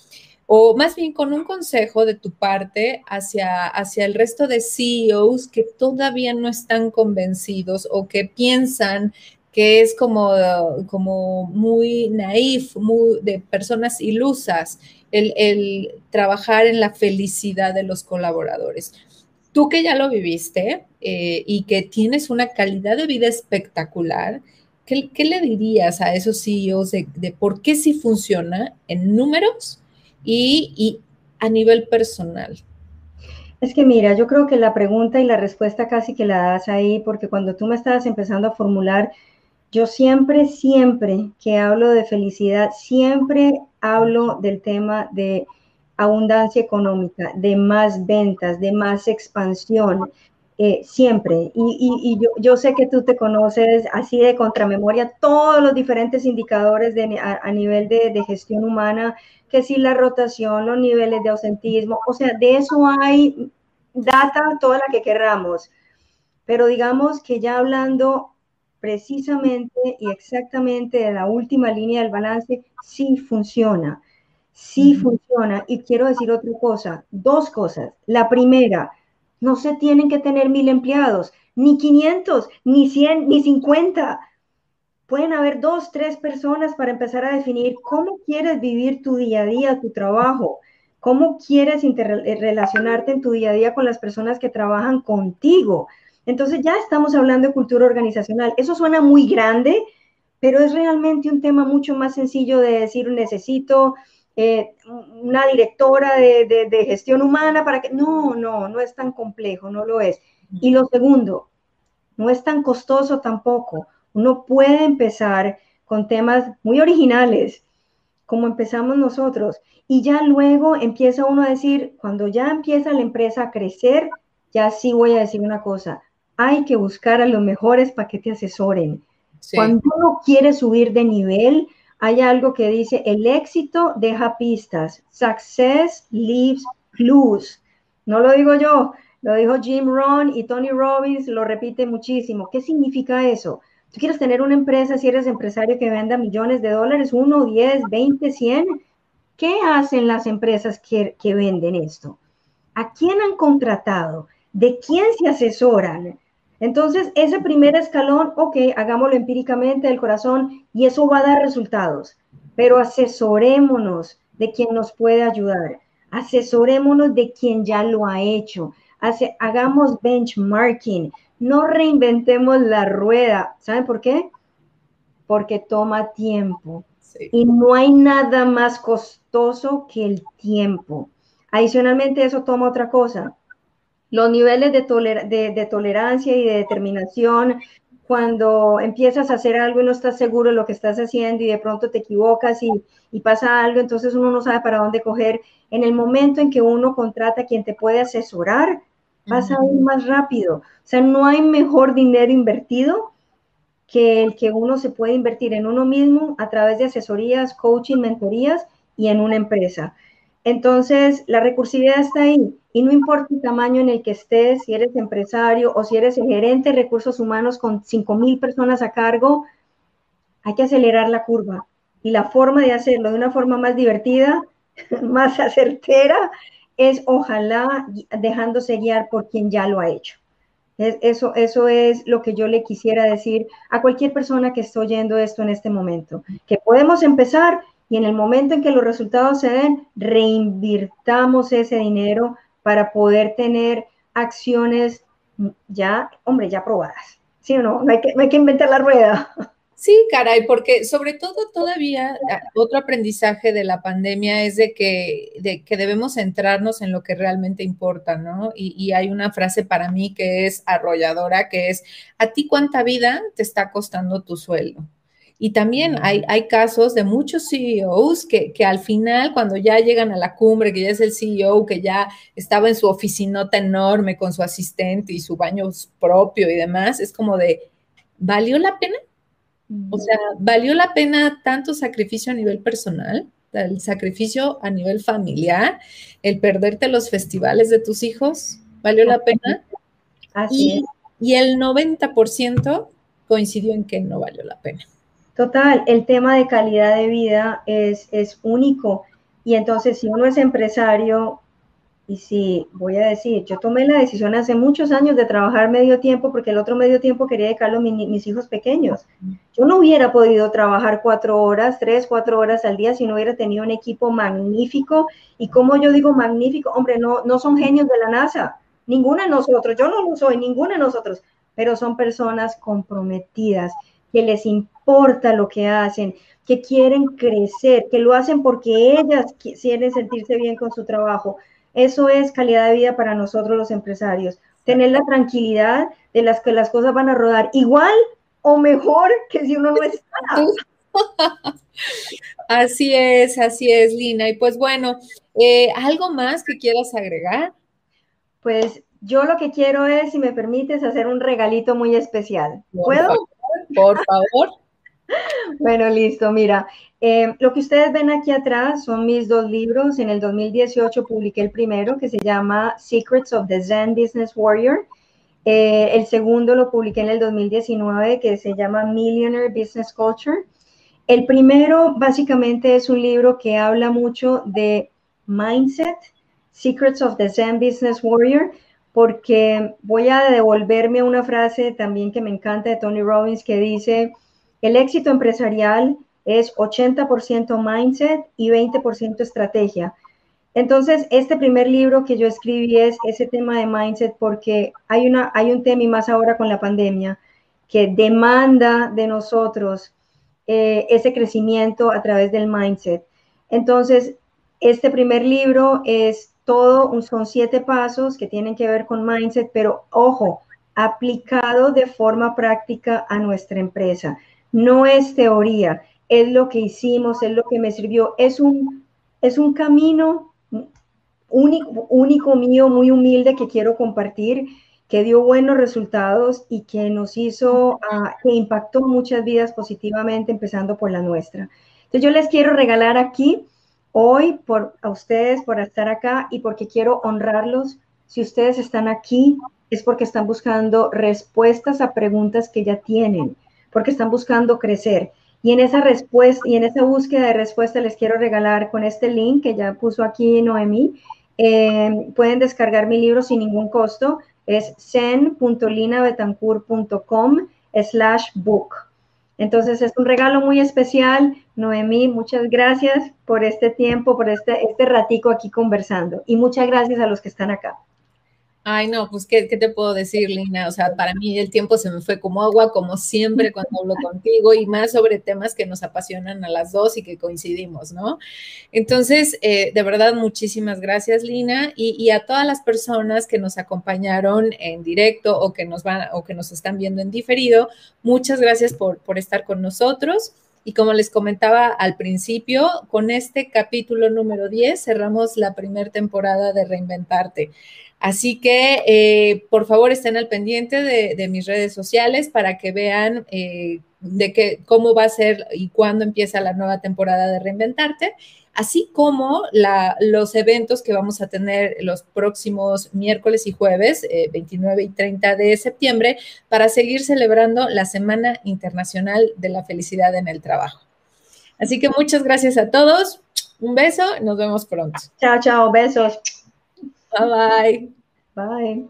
o más bien con un consejo de tu parte hacia, hacia el resto de CEOs que todavía no están convencidos o que piensan que es como, como muy naif, muy de personas ilusas, el, trabajar en la felicidad de los colaboradores. Tú que ya lo viviste eh, y que tienes una calidad de vida espectacular, ¿qué, le dirías a esos CEOs de, de por qué sí funciona en números? y, a nivel personal? Es que mira, yo creo que la pregunta y la respuesta casi que la das ahí, porque cuando tú me estabas empezando a formular, yo siempre, siempre que hablo de felicidad, siempre hablo del tema de abundancia económica, de más ventas, de más expansión, eh, siempre. Y, yo, sé que tú te conoces así de contramemoria todos los diferentes indicadores a, nivel de, de gestión humana que si la rotación, los niveles de ausentismo, o sea, de eso hay data toda la que querramos. Pero digamos que ya hablando precisamente y exactamente de la última línea del balance, sí funciona, sí funciona. Y quiero decir otra cosa, dos cosas. La primera, no se tienen que tener mil empleados, ni 500, ni 100, ni 50 pueden haber dos, tres personas para empezar a definir cómo quieres vivir tu día a día, tu trabajo, cómo quieres eh, relacionarte en tu día a día con las personas que trabajan contigo. Entonces ya estamos hablando de cultura organizacional. Eso suena muy grande, pero es realmente un tema mucho más sencillo de decir, necesito eh, una directora de, de gestión humana para que... No, no, no es tan complejo, no lo es. Y lo segundo, no es tan costoso tampoco Uno puede empezar con temas muy originales, como empezamos nosotros, y ya luego empieza uno a decir, cuando ya empieza la empresa a crecer, ya sí voy a decir una cosa, hay que buscar a los mejores para que te asesoren. Cuando uno quiere subir de nivel, hay algo que dice, el éxito deja pistas, success leaves clues. No lo digo yo, lo dijo Jim Rohn y Tony Robbins, lo repite muchísimo. ¿Qué significa eso? Tú quieres tener una empresa, si eres empresario que venda millones de dólares, uno, diez, veinte, cien. ¿Qué hacen las empresas que, que venden esto? ¿A quién han contratado? ¿De quién se asesoran? Entonces, ese primer escalón, ok, hagámoslo empíricamente del corazón y eso va a dar resultados, pero asesorémonos de quien nos puede ayudar, asesorémonos de quien ya lo ha hecho, hagamos benchmarking, no reinventemos la rueda. ¿Saben por qué? Porque toma tiempo. Y no hay nada más costoso que el tiempo. Adicionalmente, eso toma otra cosa. Los niveles de, de, tolerancia y de determinación, cuando empiezas a hacer algo y no estás seguro de lo que estás haciendo y de pronto te equivocas y, y pasa algo, entonces uno no sabe para dónde coger. En el momento en que uno contrata a quien te puede asesorar, vas a ir más rápido. O sea, no hay mejor dinero invertido que el que uno se puede invertir en uno mismo a través de asesorías, coaching, mentorías y en una empresa. Entonces, la recursividad está ahí y no importa el tamaño en el que estés, si eres empresario o si eres el gerente de recursos humanos con 5 mil personas a cargo, hay que acelerar la curva. Y la forma de hacerlo de una forma más divertida, más acertera, es ojalá dejándose guiar por quien ya lo ha hecho. eso, eso es lo que yo le quisiera decir a cualquier persona que esté oyendo esto en este momento, que podemos empezar y en el momento en que los resultados se den, reinvirtamos ese dinero para poder tener acciones ya, hombre, ya probadas. ¿Sí o no? No hay que, inventar la rueda. Sí, caray, porque sobre todo todavía otro aprendizaje de la pandemia es de que, de que debemos centrarnos en lo que realmente importa, ¿no? Y, y, hay una frase para mí que es arrolladora, que es, ¿a ti cuánta vida te está costando tu sueldo? Y también hay, hay casos de muchos CEOs que, que, al final, cuando ya llegan a la cumbre, que ya es el CEO, que ya estaba en su oficinota enorme con su asistente y su baño propio y demás, es como de, ¿valió la pena? O sea, ¿valió la pena tanto sacrificio a nivel personal, el sacrificio a nivel familiar, el perderte los festivales de tus hijos? ¿Valió la pena? Así y, y el 90% coincidió en que no valió la pena. Total, el tema de calidad de vida es, es único. Y entonces, si uno es empresario, y si voy a decir, yo tomé la decisión hace muchos años de trabajar medio tiempo porque el otro medio tiempo quería dedicarlo a mis hijos pequeños. Yo no hubiera podido trabajar cuatro horas, tres, cuatro horas al día si no hubiera tenido un equipo magnífico. Y como yo digo magnífico, hombre, no, no son genios de la NASA, ninguna de nosotros, yo no lo soy, ninguna de nosotros, pero son personas comprometidas, que les importa lo que hacen, que quieren crecer, que lo hacen porque ellas quieren sentirse bien con su trabajo eso es calidad de vida para nosotros los empresarios. Tener la tranquilidad de las que las cosas van a rodar igual o mejor que si uno no está. Así es, así es, Lina. Y pues bueno, eh, ¿algo más que quieras agregar? Pues yo lo que quiero es, si me permites, hacer un regalito muy especial. ¿Puedo? por favor. bueno, listo. Mira, eh, lo que ustedes ven aquí atrás son mis dos libros. En el 2018 publiqué el primero que se llama Secrets of the Zen Business Warrior. Eh, el segundo lo publiqué en el 2019 que se llama Millionaire Business Culture. El primero básicamente es un libro que habla mucho de mindset, Secrets of the Zen Business Warrior, porque voy a devolverme a una frase también que me encanta de Tony Robbins que dice, el éxito empresarial es 80% mindset y 20% estrategia. Entonces, este primer libro que yo escribí es ese tema de mindset porque hay, una, hay un tema y más ahora con la pandemia que demanda de nosotros eh, ese crecimiento a través del mindset. Entonces, este primer libro es todo, son siete pasos que tienen que ver con mindset, pero ojo, aplicado de forma práctica a nuestra empresa. No es teoría, es lo que hicimos, es lo que me sirvió, es un, es un camino único, único mío, muy humilde que quiero compartir, que dio buenos resultados y que nos hizo, ah, que impactó muchas vidas positivamente, empezando por la nuestra. Entonces yo les quiero regalar aquí hoy por a ustedes por estar acá y porque quiero honrarlos. Si ustedes están aquí es porque están buscando respuestas a preguntas que ya tienen, porque están buscando crecer. Y en esa respuesta y en esa búsqueda de respuesta les quiero regalar con este link que ya puso aquí Noemí. Eh, pueden descargar mi libro sin ningún costo. Es zen.linabetancourt.com slash book. Entonces es un regalo muy especial. Noemí, muchas gracias por este tiempo, por este, este ratico aquí conversando. Y muchas gracias a los que están acá. Ay, no, pues, ¿qué, te puedo decir, Lina? O sea, para mí el tiempo se me fue como agua, como siempre cuando hablo contigo, y más sobre temas que nos apasionan a las dos y que coincidimos, ¿no? Entonces, eh, de verdad, muchísimas gracias, Lina, y, a todas las personas que nos acompañaron en directo o que nos van o que nos están viendo en diferido, muchas gracias por, por estar con nosotros. Y como les comentaba al principio, con este capítulo número 10 cerramos la primera temporada de Reinventarte. Así que, eh, por favor, estén al pendiente de, mis redes sociales para que vean eh, de qué, cómo va a ser y cuándo empieza la nueva temporada de Reinventarte, así como los eventos que vamos a tener los próximos miércoles y jueves, 29 eh, y 30 de septiembre, para seguir celebrando la Semana Internacional de la Felicidad en el Trabajo. Así que muchas gracias a todos. Un beso, nos vemos pronto. Chao, chao, besos. Bye-bye. Bye.